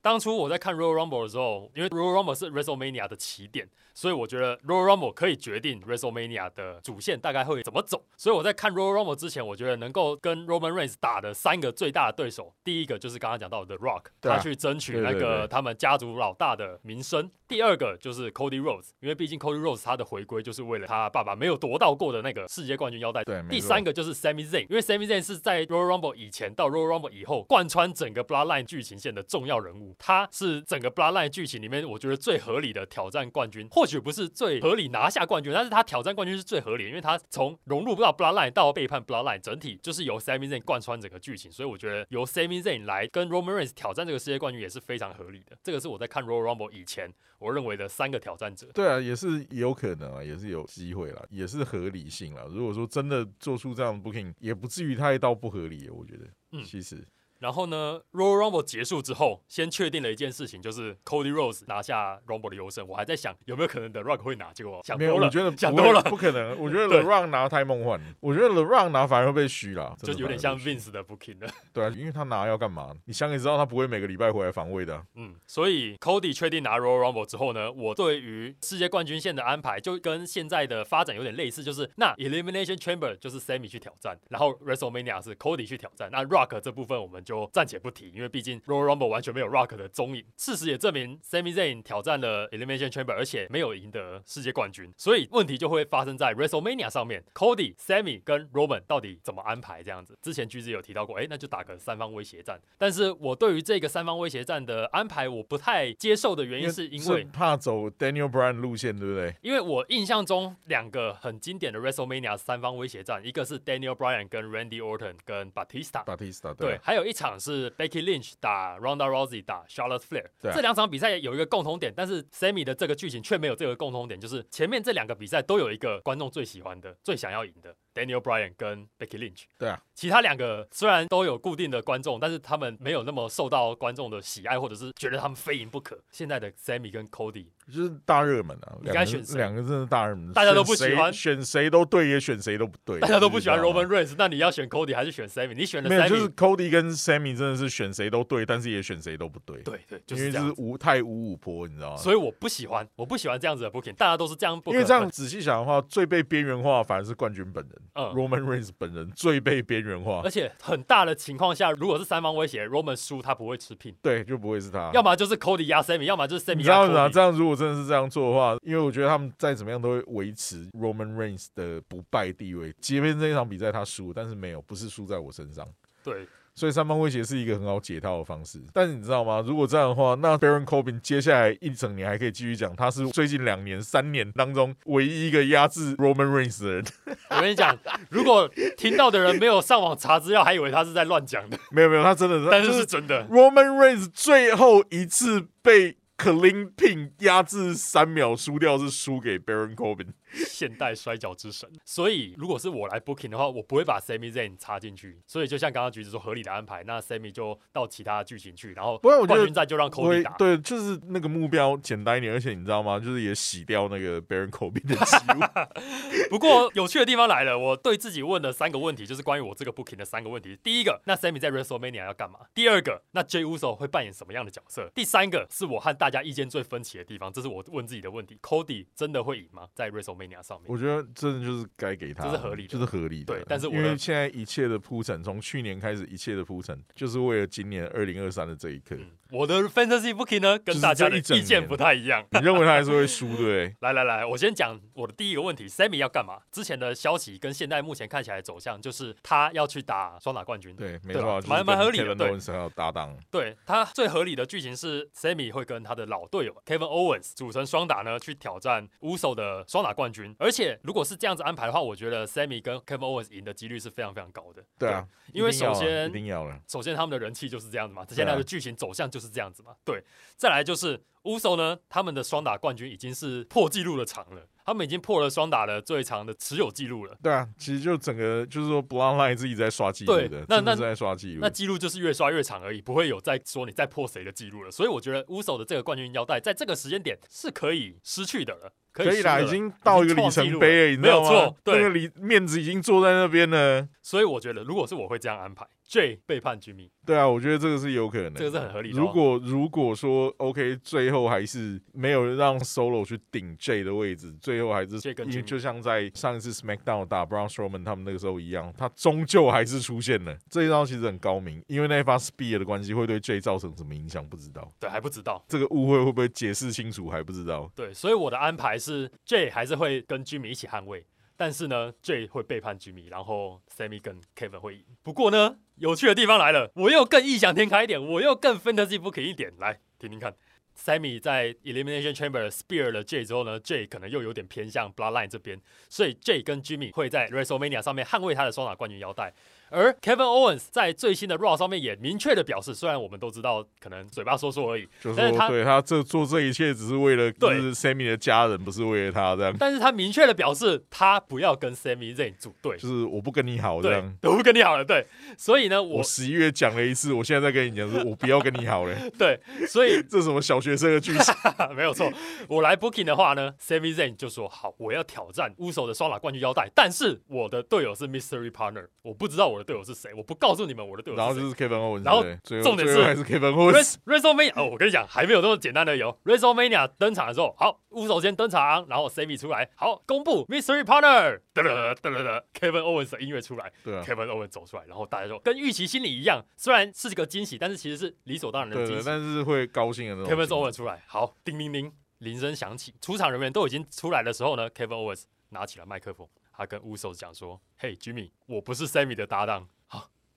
当初我在看 Royal Rumble 的时候，因为 Royal Rumble 是 WrestleMania 的起点。所以我觉得 Royal Rumble 可以决定 WrestleMania 的主线大概会怎么走。所以我在看 Royal Rumble 之前，我觉得能够跟 Roman Reigns 打的三个最大的对手，第一个就是刚刚讲到的 Rock，他去争取那个他们家族老大的名声；第二个就是 Cody Rhodes，因为毕竟 Cody Rhodes 他的回归就是为了他爸爸没有夺到过的那个世界冠军腰带。对，第三个就是 Sami Zayn，因为 Sami Zayn 是在 Royal Rumble 以前到 Royal Rumble 以后贯穿整个 Bloodline 剧情线的重要人物，他是整个 Bloodline 剧情里面我觉得最合理的挑战冠军，或许不是最。合理拿下冠军，但是他挑战冠军是最合理的，因为他从融入不到 Bloodline 到背叛 Bloodline，整体就是由 Sami Zayn 贯穿整个剧情，所以我觉得由 Sami Zayn 来跟 Roman Reigns 挑战这个世界冠军也是非常合理的。这个是我在看 Royal Rumble 以前我认为的三个挑战者。对啊，也是有可能啊，也是有机会啦，也是合理性啦。如果说真的做出这样的 booking，也不至于太到不合理，我觉得。嗯，其实。然后呢，Royal Rumble 结束之后，先确定了一件事情，就是 Cody Rose 拿下 Rumble 的优胜。我还在想有没有可能 The Rock 会拿，结果想多了。我觉得想多了，不可能。[LAUGHS] 我觉得 The Rock 拿太梦幻，我觉得 The Rock 拿反而会被虚了，就有点像 Vince 的 Booking 了。对啊，因为他拿要干嘛？你想也知道，他不会每个礼拜回来防卫的。嗯，所以 Cody 确定拿 Royal Rumble 之后呢，我对于世界冠军线的安排就跟现在的发展有点类似，就是那 Elimination Chamber 就是 Sammy 去挑战，然后 WrestleMania 是 Cody 去挑战。那 Rock 这部分我们就暂且不提。因为毕竟 Royal Rumble 完全没有 Rock 的踪影，事实也证明 Sami Zayn 挑战了 Elimination Chamber，而且没有赢得世界冠军，所以问题就会发生在 WrestleMania 上面，Cody、Sami 跟 Roman 到底怎么安排这样子？之前橘子有提到过，哎，那就打个三方威胁战。但是我对于这个三方威胁战的安排，我不太接受的原因是因为怕走 Daniel Bryan 路线，对不对？因为我印象中两个很经典的 WrestleMania 三方威胁战，一个是 Daniel Bryan 跟 Randy Orton 跟 Batista，Batista 对，还有一场是 Becky Lynch 打。Ronda Rousey 打 Charlotte Flair，这两场比赛有一个共同点，但是 Sammy 的这个剧情却没有这个共同点，就是前面这两个比赛都有一个观众最喜欢的、最想要赢的。Daniel Bryan 跟 Becky Lynch，对啊，其他两个虽然都有固定的观众，但是他们没有那么受到观众的喜爱，或者是觉得他们非赢不可。现在的 Sammy 跟 Cody 就是大热门啊，你该选谁？两个真的大热门，大家都不喜欢，选谁都对，也选谁都不对。大家都不喜欢 Roman Reigns，那你要选 Cody 还是选 Sammy？你选了 Sammy，就是 Cody 跟 Sammy 真的是选谁都对，但是也选谁都不对。对对，因为就是无太五五坡，你知道吗？所以我不喜欢，我不喜欢这样子的 Booking，大家都是这样。因为这样仔细想的话，最被边缘化反而是冠军本人。嗯，Roman Reigns。本人最被边缘化，而且很大的情况下，如果是三方威胁，Roman 输他不会吃聘，对，就不会是他，要么就是 Cody 压 Sammy，要么就是 Sammy 压 Cody。这样如果真的是这样做的话，因为我觉得他们再怎么样都会维持 Roman Reigns 的不败地位。即便这一场比赛他输，但是没有，不是输在我身上。对。所以三方威胁是一个很好解套的方式。但是你知道吗？如果这样的话，那 Baron Corbin 接下来一整年还可以继续讲，他是最近两年、三年当中唯一一个压制 Roman Reigns 的人。[LAUGHS] 我跟你讲，如果听到的人没有上网查资料，还以为他是在乱讲的。[LAUGHS] 没有没有，他真的是，但是是真的。Roman Reigns 最后一次被 Clean Pin 压制三秒输掉，是输给 Baron Corbin。现代摔跤之神，所以如果是我来 booking 的话，我不会把 Sami Zayn 插进去。所以就像刚刚橘子说，合理的安排，那 Sami 就到其他剧情去，然后冠军赛就让 Cody 打。对，就是那个目标简单一点，而且你知道吗？就是也洗掉那个 Baron Corbin 的记录。[LAUGHS] 不过有趣的地方来了，我对自己问的三个问题，就是关于我这个 booking 的三个问题。第一个，那 Sami 在 WrestleMania 要干嘛？第二个，那 Jey Uso 会扮演什么样的角色？第三个是我和大家意见最分歧的地方，这是我问自己的问题：Cody 真的会赢吗？在 WrestleMania 上面？我觉得。真的就是该给他，这是合理的，就是合理的。对，但是因为现在一切的铺陈，从去年开始，一切的铺陈，就是为了今年二零二三的这一刻。我的 fantasy booking 呢，跟大家的意见不太一样。你认为他还是会输，对？[LAUGHS] 来来来，我先讲我的第一个问题：Sammy 要干嘛？之前的消息跟现在目前看起来走向，就是他要去打双打冠军。对，没错，蛮蛮合理的。对，搭档。对他最合理的剧情是，Sammy 会跟他的老队友 Kevin Owens 组成双打呢，去挑战 Uso 的双打冠军。而且如果是这样子安排的话，我觉得 Sammy 跟 Kevin Owens 赢的几率是非常非常高的。对啊，因为首先一定要了，首先他们的人气就是这样子嘛，现在的剧情走向就是这样子嘛。对，再来就是 Uso 呢，他们的双打冠军已经是破纪录的长了。他们已经破了双打的最长的持有记录了。对啊，其实就整个就是说，Bloodline 自己在刷记录的，那那在刷记录，那记录就是越刷越长而已，不会有再说你再破谁的记录了。所以我觉得乌手的这个冠军腰带在这个时间点是可以失去的了，可以啦，已经到一个里程碑了，没有错，那个里面子已经坐在那边了。所以我觉得，如果是我会这样安排，J 背叛居民。对啊，我觉得这个是有可能，这个是很合理的。如果如果说 OK，最后还是没有让 Solo 去顶 J 的位置，最后还是因为就像在上一次 SmackDown 打 Brown Strowman 他们那个时候一样，他终究还是出现了。这一招其实很高明，因为那一发 Spear 的关系会对 J 造成什么影响不知道。对，还不知道这个误会会不会解释清楚还不知道。对，所以我的安排是 J 还是会跟 Jimmy 一起捍卫。但是呢，J 会背叛 Jimmy，然后 Sammy 跟 Kevin 会赢。不过呢，有趣的地方来了，我又更异想天开一点，我又更 fantasy booking 一点，来听听看。Sammy 在 Elimination Chamber Spear 了 J 之后呢，J 可能又有点偏向 Bloodline 这边，所以 J 跟 Jimmy 会在 WrestleMania 上面捍卫他的双打冠军腰带。而 Kevin Owens 在最新的 Raw 上面也明确的表示，虽然我们都知道可能嘴巴说说而已，但是他对他这做这一切只是为了对 Sammy 的家人，不是为了他这样。但是他明确的表示，他不要跟 Sammy Zayn 组队，就是我不跟你好这样，我不跟你好了。对，所以呢，我十一月讲了一次，我现在在跟你讲，说我不要跟你好了。[LAUGHS] 对，所以 [LAUGHS] 这什么小学生的剧情？[LAUGHS] 没有错。我来 Booking 的话呢，Sammy Zayn 就说好，我要挑战乌手的双打冠军腰带，但是我的队友是 Mystery Partner，我不知道我的队友是谁，我不。告诉你们我的队友，然后就是 Kevin Owens，然后重点是还是 Kevin Owens。WrestleMania 哦，我跟你讲，还没有这么简单的有 WrestleMania 登场的时候，好，乌手先登场，然后 Sammy 出来，好，公布 Mystery Partner，噔噔噔噔噔，Kevin Owens 的音乐出来，对，Kevin Owens 走出来，然后大家就跟预期心理一样，虽然是个惊喜，但是其实是理所当然的惊喜，但是会高兴的那种。Kevin Owens 出来，好，叮铃铃，铃声响起，出场人员都已经出来的时候呢，Kevin Owens 拿起了麦克风，他跟乌手讲说：“嘿，Jimmy，我不是 Sammy 的搭档。”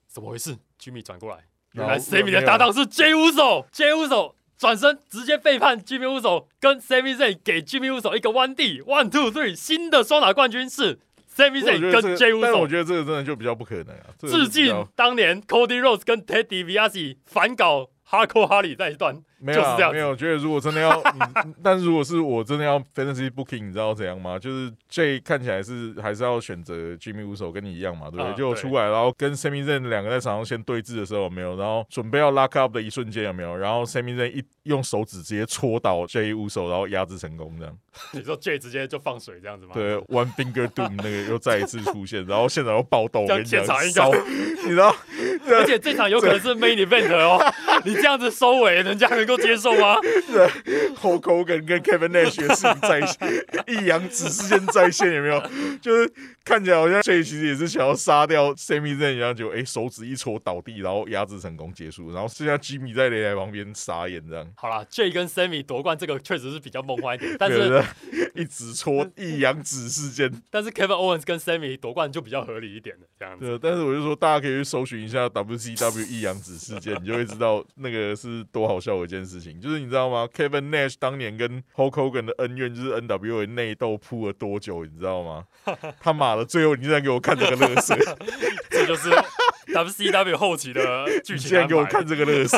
怎么回事？Jimmy 转过来，原来 Sammy 的搭档是 J 乌手，J 乌手转身直接背叛 Jimmy 乌手，跟 Sammy Z 给 Jimmy 乌手一个 One D One Two Three，新的双打冠军是 Sammy Z 跟 J 乌手。但我觉得这个真的就比较不可能啊！致敬当年 Cody Rose 跟 Teddy v i a s i 反搞哈扣哈里那一段。没有，没有，觉得如果真的要，[LAUGHS] 但是如果是我真的要 fantasy booking，你知道怎样吗？就是 J 看起来是还是要选择 Jimmy 五手跟你一样嘛，对不对？就出来，然后跟 Sammy z e n 两个在场上先对峙的时候有没有？然后准备要 lock up 的一瞬间有没有？然后 Sammy z e n 一用手指直接戳倒 J 五手，然后压制成功这样。你说 J 直接就放水这样子吗？对，One Finger Doom 那个又再一次出现，然后现场又暴动，我跟你讲，烧，[LAUGHS] 你知道？而且这场有可能是 Main Event 哦，你这样子收尾，人家能够接受吗？是，Hulk Hogan 跟 Kevin Nash 的事情在线，易阳指事件在线有没有？就是看起来好像 J 其实也是想要杀掉 Sammy Zan 一样，就哎手指一戳倒地，然后压制成功结束，然后剩下 Jimmy 在擂台旁边傻眼这样。好了，J 跟 Sammy 夺冠这个确实是比较梦幻一点，但是一直戳一阳指事件。但是 Kevin Owens 跟 Sammy 夺冠就比较合理一点的这样子。对，但是我就说大家可以去搜寻一下 WCW 一阳指事件，你就会知道那个是多好笑的一件事情。就是你知道吗？Kevin Nash 当年跟 Hulk Hogan 的恩怨就是 NWA 内斗铺了多久，你知道吗？他妈的，最后你竟然给我看这个乐色，[LAUGHS] 这就是 WCW 后期的剧情。竟然给我看这个乐色。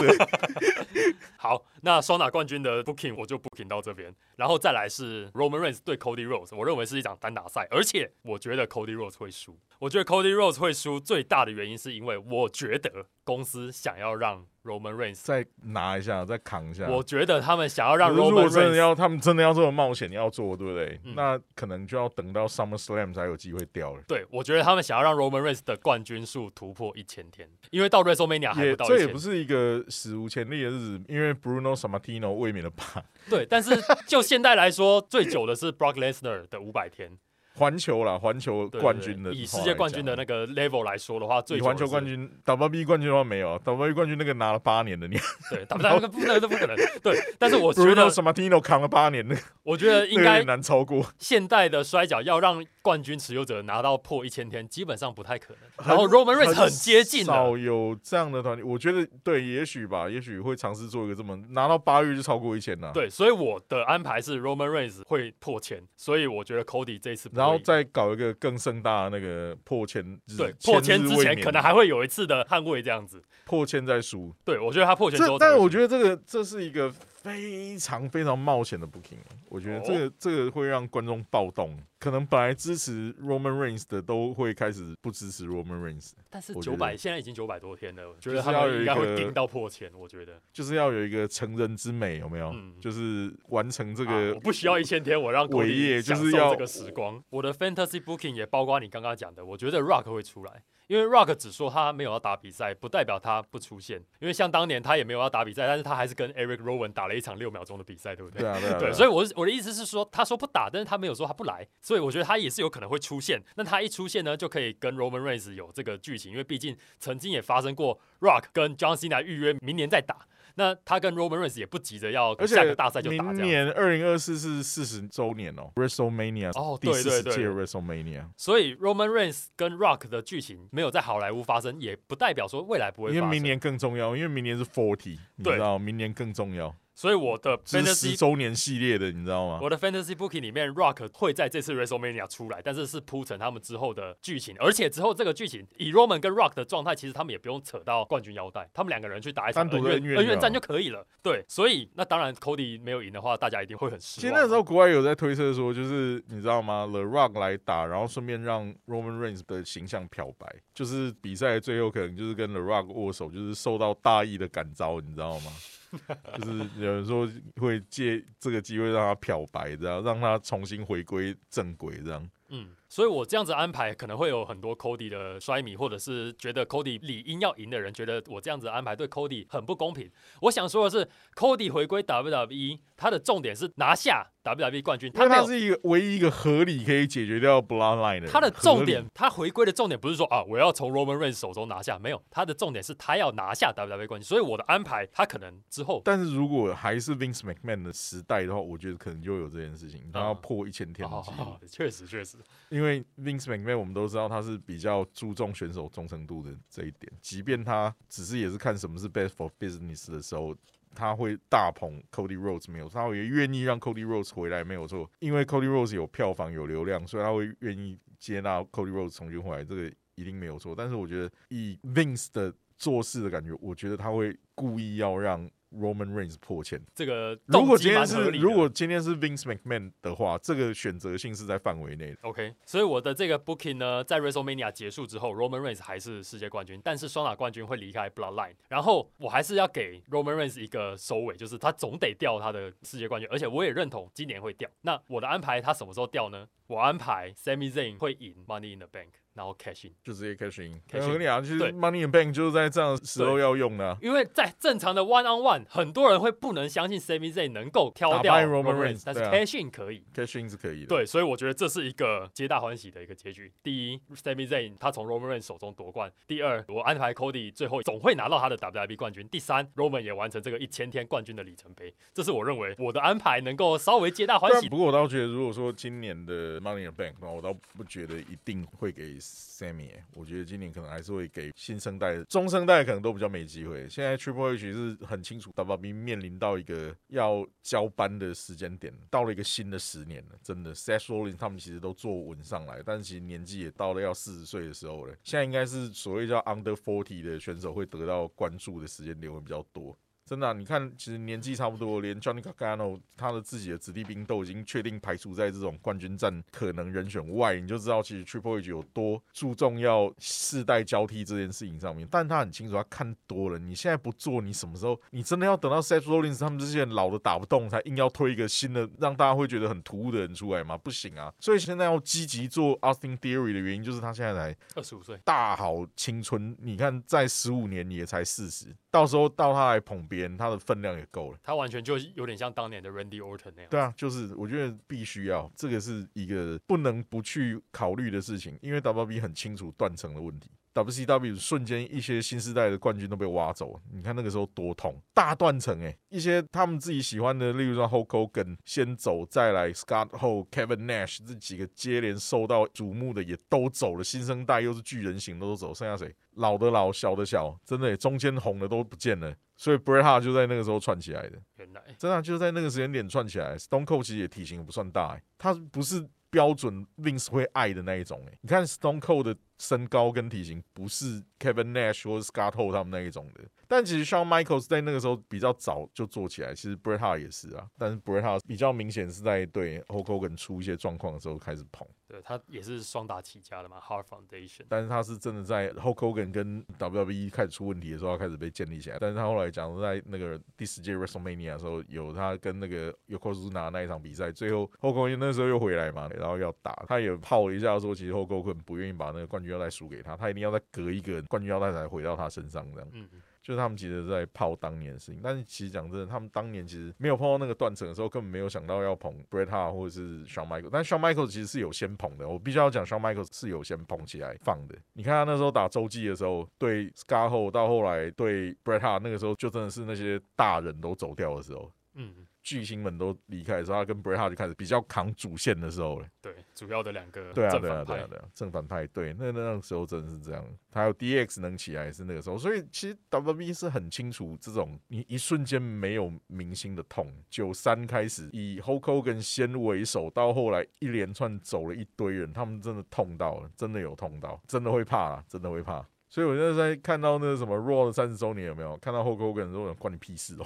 [LAUGHS] 好，那双打冠军的 booking 我就 booking 到这边，然后再来是 Roman Reigns 对 Cody Rhodes，我认为是一场单打赛，而且我觉得 Cody Rhodes 会输。我觉得 Cody Rhodes 会输最大的原因是因为我觉得公司想要让 Roman Reigns 再拿一下，再扛一下。我觉得他们想要让 Roman Reigns 真的要他们真的要这么冒险要做，对不对？那可能就要等到 Summer Slam 才有机会掉了。对，我觉得他们想要让 Roman Reigns 的冠军数突破一千天，因为到 WrestleMania 还不到这也不是一个史无前例的日子，因为 Bruno Sammartino 卫冕了八。[LAUGHS] 对，但是就现在来说，最久的是 Brock Lesnar 的五百天。环球啦，环球冠军的以世界冠军的那个 level 来说的话，最环球冠军 WWE 冠军的话没有，WWE 冠军那个拿了八年的，你对，打不那个不能都不可能。对，但是我觉得什么 Tino 扛了八年的，我觉得应该 [LAUGHS] 难超过。现代的摔跤要让冠军持有者拿到破一千天，基本上不太可能。然后 Roman Reigns 很接近，少有这样的团体，我觉得对，也许吧，也许会尝试做一个这么拿到八月就超过一千了。对，所以我的安排是 Roman Reigns 会破千，所以我觉得 Cody 这次然后再搞一个。更盛大的那个破千，对破千之前可能还会有一次的捍卫这样子，破千再输。对我觉得他破千之后，但是我觉得这个这是一个非常非常冒险的 booking，我觉得这个这个会让观众暴动。可能本来支持 Roman Reigns 的都会开始不支持 Roman Reigns，但是九百现在已经九百多天了，我觉得他们应该会顶到破千。我觉得就是要有一个成人之美，有没有？就是完成这个，我不需要一千天，我让伟业就是要这个时光。我的 Fantasy Booking 也包括你刚刚讲的，我觉得 Rock 会出来。因为 Rock 只说他没有要打比赛，不代表他不出现。因为像当年他也没有要打比赛，但是他还是跟 Eric Rowan 打了一场六秒钟的比赛，对不对？对啊，对啊。对，所以我我的意思是说，他说不打，但是他没有说他不来，所以我觉得他也是有可能会出现。那他一出现呢，就可以跟 Roman Reigns 有这个剧情，因为毕竟曾经也发生过 Rock 跟 John Cena 预约明年再打。那他跟 Roman Reigns 也不急着要下个大赛就打。明年二零二四是四十周年哦，WrestleMania 哦，第四十届，WrestleMania。所以 Roman Reigns 跟 Rock 的剧情没有在好莱坞发生，也不代表说未来不会。因为明年更重要，因为明年是 Forty，你知道，明年更重要。所以我的 fantasy 周年系列的，你知道吗？我的 fantasy booking 里面，Rock 会在这次 WrestleMania 出来，但是是铺成他们之后的剧情，而且之后这个剧情以 Roman 跟 Rock 的状态，其实他们也不用扯到冠军腰带，他们两个人去打一场恩怨恩怨战就可以了。对，所以那当然 Cody 没有赢的话，大家一定会很失望。其实那时候国外有在推测说，就是你知道吗？The Rock 来打，然后顺便让 Roman Reigns 的形象漂白，就是比赛最后可能就是跟 The Rock 握手，就是受到大意的感召，你知道吗？[LAUGHS] 就是有人说会借这个机会让他漂白，这样让他重新回归正轨，这样。嗯，所以我这样子安排，可能会有很多 Cody 的衰迷，或者是觉得 Cody 理应要赢的人，觉得我这样子安排对 Cody 很不公平。我想说的是，Cody 回归 WWE，他的重点是拿下 WWE 冠军。他他是一个唯一一个合理可以解决掉 Bloodline 的。他的重点，他回归的重点不是说啊，我要从 Roman Reigns 手中拿下，没有，他的重点是他要拿下 WWE 冠军。所以我的安排，他可能之后，但是如果还是 Vince McMahon 的时代的话，我觉得可能就有这件事情，他要破一千天。[LAUGHS] 确实，确实，因为。Vince McMahon 我们都知道他是比较注重选手忠诚度的这一点，即便他只是也是看什么是 best for business 的时候，他会大捧 Cody Rhodes 没有错，他也愿意让 Cody Rhodes 回来没有错，因为 Cody Rhodes 有票房有流量，所以他会愿意接纳 Cody Rhodes 重新回来，这个一定没有错。但是我觉得以 Vince 的做事的感觉，我觉得他会故意要让。Roman Reigns 破千，这个如果今天是如果今天是 Vince McMahon 的话，这个选择性是在范围内的。OK，所以我的这个 Booking 呢，在 WrestleMania 结束之后，Roman Reigns 还是世界冠军，但是双打冠军会离开 Bloodline，然后我还是要给 Roman Reigns 一个收尾，就是他总得掉他的世界冠军，而且我也认同今年会掉。那我的安排他什么时候掉呢？我安排 Sami Zayn 会赢 Money in the Bank。然后 cash in，就直接 cash in。cash in 就是 money and bank 就是在这样的时候要用的啊。因为在正常的 one on one，很多人会不能相信 Sami Zayn 能够挑掉 Roman Reigns，但是 cash in 可以。cash in 是可以的。对，所以我觉得这是一个皆大欢喜的一个结局。第一，Sami Zayn 他从 Roman Reigns 手中夺冠；第二，我安排 Cody 最后总会拿到他的 WWE 冠军；第三，Roman 也完成这个一千天冠军的里程碑。这是我认为我的安排能够稍微皆大欢喜。不过我倒觉得，如果说今年的 Money in the Bank，那我倒不觉得一定会给 Sammy，我觉得今年可能还是会给新生代，中生代可能都比较没机会。现在 Triple H 是很清楚 WWE 面临到一个要交班的时间点，到了一个新的十年了，真的。Seth Rollins 他们其实都坐稳上来，但是其实年纪也到了要四十岁的时候了。现在应该是所谓叫 Under Forty 的选手会得到关注的时间点会比较多。真的、你看，其实年纪差不多，连 Johnny Gargano 他的自己的子弟兵都已经确定排除在这种冠军战可能人选外，你就知道其实 Triple H 有多注重要世代交替这件事情上面。但他很清楚，他看多了，你现在不做，你什么时候？你真的要等到 Seth Rollins 他们这些老的打不动，才硬要推一个新的让大家会觉得很突兀的人出来吗？不行啊！所以现在要积极做 Austin Theory 的原因，就是他现在才二十五岁，大好青春，你看在十五年你也才四十，到时候到他来捧别人，他的分量也够了。他完全就有点像当年的 Randy Orton 那样。对啊，就是我觉得必须要，这个是一个不能不去考虑的事情，因为 WB 很清楚断层的问题。WCW 瞬间一些新时代的冠军都被挖走，你看那个时候多痛，大断层诶、一些他们自己喜欢的，例如说 Hulk Hogan 先走，再来 Scott Hall、Kevin Nash 这几个接连受到瞩目的也都走了，新生代又是巨人型的都走，剩下谁？老的老，小的小，真的、欸、中间红的都不见了，所以 Bret Hart 就在那个时候串起来的。原来真的啊、就是在那个时间点串起来。Stone Cold 其实也体型不算大、欸，他不是标准 Vince 会爱的那一种、欸。你看 Stone Cold 的身高跟体型不是 Kevin Nash 或者 Scott Hall 他们那一种的。但其实 Shawn Michaels 在那个时候比较早就做起来，其实 Bret Hart 也是啊。但是 Bret Hart 比较明显是在对 Hulk Hogan 出一些状况的时候开始捧。对他也是双打起家的嘛，Hard Foundation。但是他是真的在 Hulk Hogan 跟 WWE 开始出问题的时候，他开始被建立起来。但是他后来讲在那个第十届 WrestleMania 的时候，有他跟那个 Yokozuna 那一场比赛，最后 Hulk Hogan 那时候又回来嘛，然后要打，他也泡了一下说，其实 Hulk Hogan 不愿意把那个冠军腰带输给他，他一定要再隔一个冠军腰带才回到他身上这样。嗯，就是他们其实在泡当年的事情，但是其实讲真的，他们当年其实没有碰到那个断层的时候，根本没有想到要捧 Bret Hart 或者是 Shawn Michaels，但 Shawn Michaels 其实是有先捧的，我必须要讲 Shawn Michaels 是有先捧起来放的。你看他那时候打洲际的时候，对 Scar 后到后来对 Bret Hart 那个时候就真的是那些大人都走掉的时候，嗯，巨星们都离开的时候，他跟 Bret Hart 就开始比较扛主线的时候了。对，主要的两个对啊，对啊，对啊，对啊，正反派对，那那那个时候真的是这样。还有 DX 能起来是那个时候，所以其实 WWE 是很清楚这种你一瞬间没有明星的痛。九三开始以 Hulk Hogan 先为首，到后来一连串走了一堆人，他们真的痛到了，真的有痛到，真的会怕啦，真的会怕。所以我现在在看到那个什么 Raw 的三十周年有没有看到 Hogan 说关你屁事哦，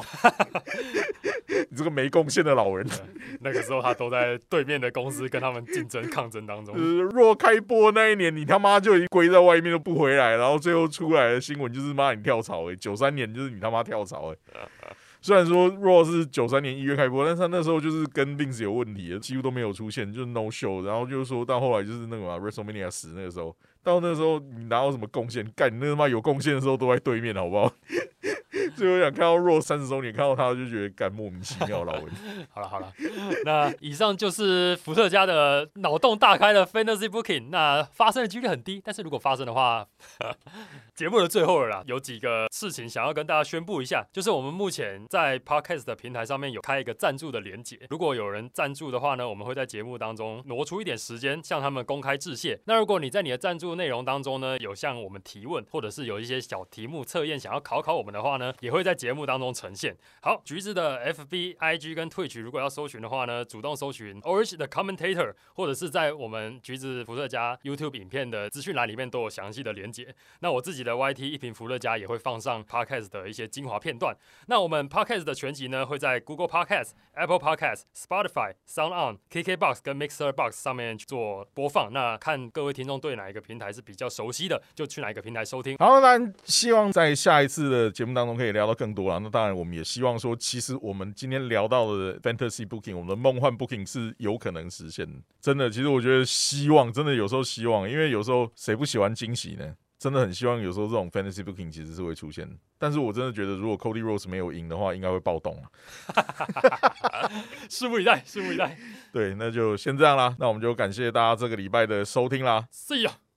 [LAUGHS] 你这个没贡献的老人。[LAUGHS] 那个时候他都在对面的公司跟他们竞争抗争当中。呃，若开播那一年，你他妈就已经归在外面都不回来，然后最后出来的新闻就是妈你跳槽诶、九三年就是你他妈跳槽诶、[LAUGHS] 虽然说 Raw 是九三年一月开播，但是他那时候就是跟 Vince 有问题，几乎都没有出现，就是 No Show。然后就是说到后来就是那个嘛 WrestleMania 十那个时候，到那时候你哪有什么贡献？干你那他妈有贡献的时候都在对面，好不好？[LAUGHS] 所以我想看到 Raw 三十周年，看到他就觉得干莫名其妙老人。好了好了，那以上就是伏特加的脑洞大开的 Fantasy Booking。那发生的几率很低，但是如果发生的话，[LAUGHS] 节目的最后了啦，有几个事情想要跟大家宣布一下，就是我们目前在 Podcast 的平台上面有开一个赞助的连结，如果有人赞助的话呢，我们会在节目当中挪出一点时间向他们公开致谢。那如果你在你的赞助内容当中呢，有向我们提问，或者是有一些小题目测验想要考考我们的话呢，也会在节目当中呈现。好，橘子的 FB、IG 跟 Twitch 如果要搜寻的话呢，主动搜寻 Orange 的 Commentator，或者是在我们橘子伏特加 YouTube 影片的资讯栏里面都有详细的连接。那我自己的 YT 一瓶伏特加也会放上 Podcast 的一些精华片段。那我们 Podcast 的全集呢，会在 Google Podcast、Apple Podcast、Spotify、Sound On、KKBox 跟 Mixer Box 上面去做播放。那看各位听众对哪一个平台是比较熟悉的，就去哪一个平台收听。好，那希望在下一次的节目当中可以聊到更多了。那当然，我们也希望说，其实我们今天聊到的 fantasy booking，我们的梦幻 booking 是有可能实现。真的，其实我觉得希望，真的有时候希望，因为有时候谁不喜欢惊喜呢？真的很希望有时候这种 fantasy booking 其实是会出现。但是我真的觉得，如果 Cody Rose 没有赢的话，应该会暴动啊！[LAUGHS] 拭目以待，拭目以待。对，那就先这样啦。那我们就感谢大家这个礼拜的收听啦。See you。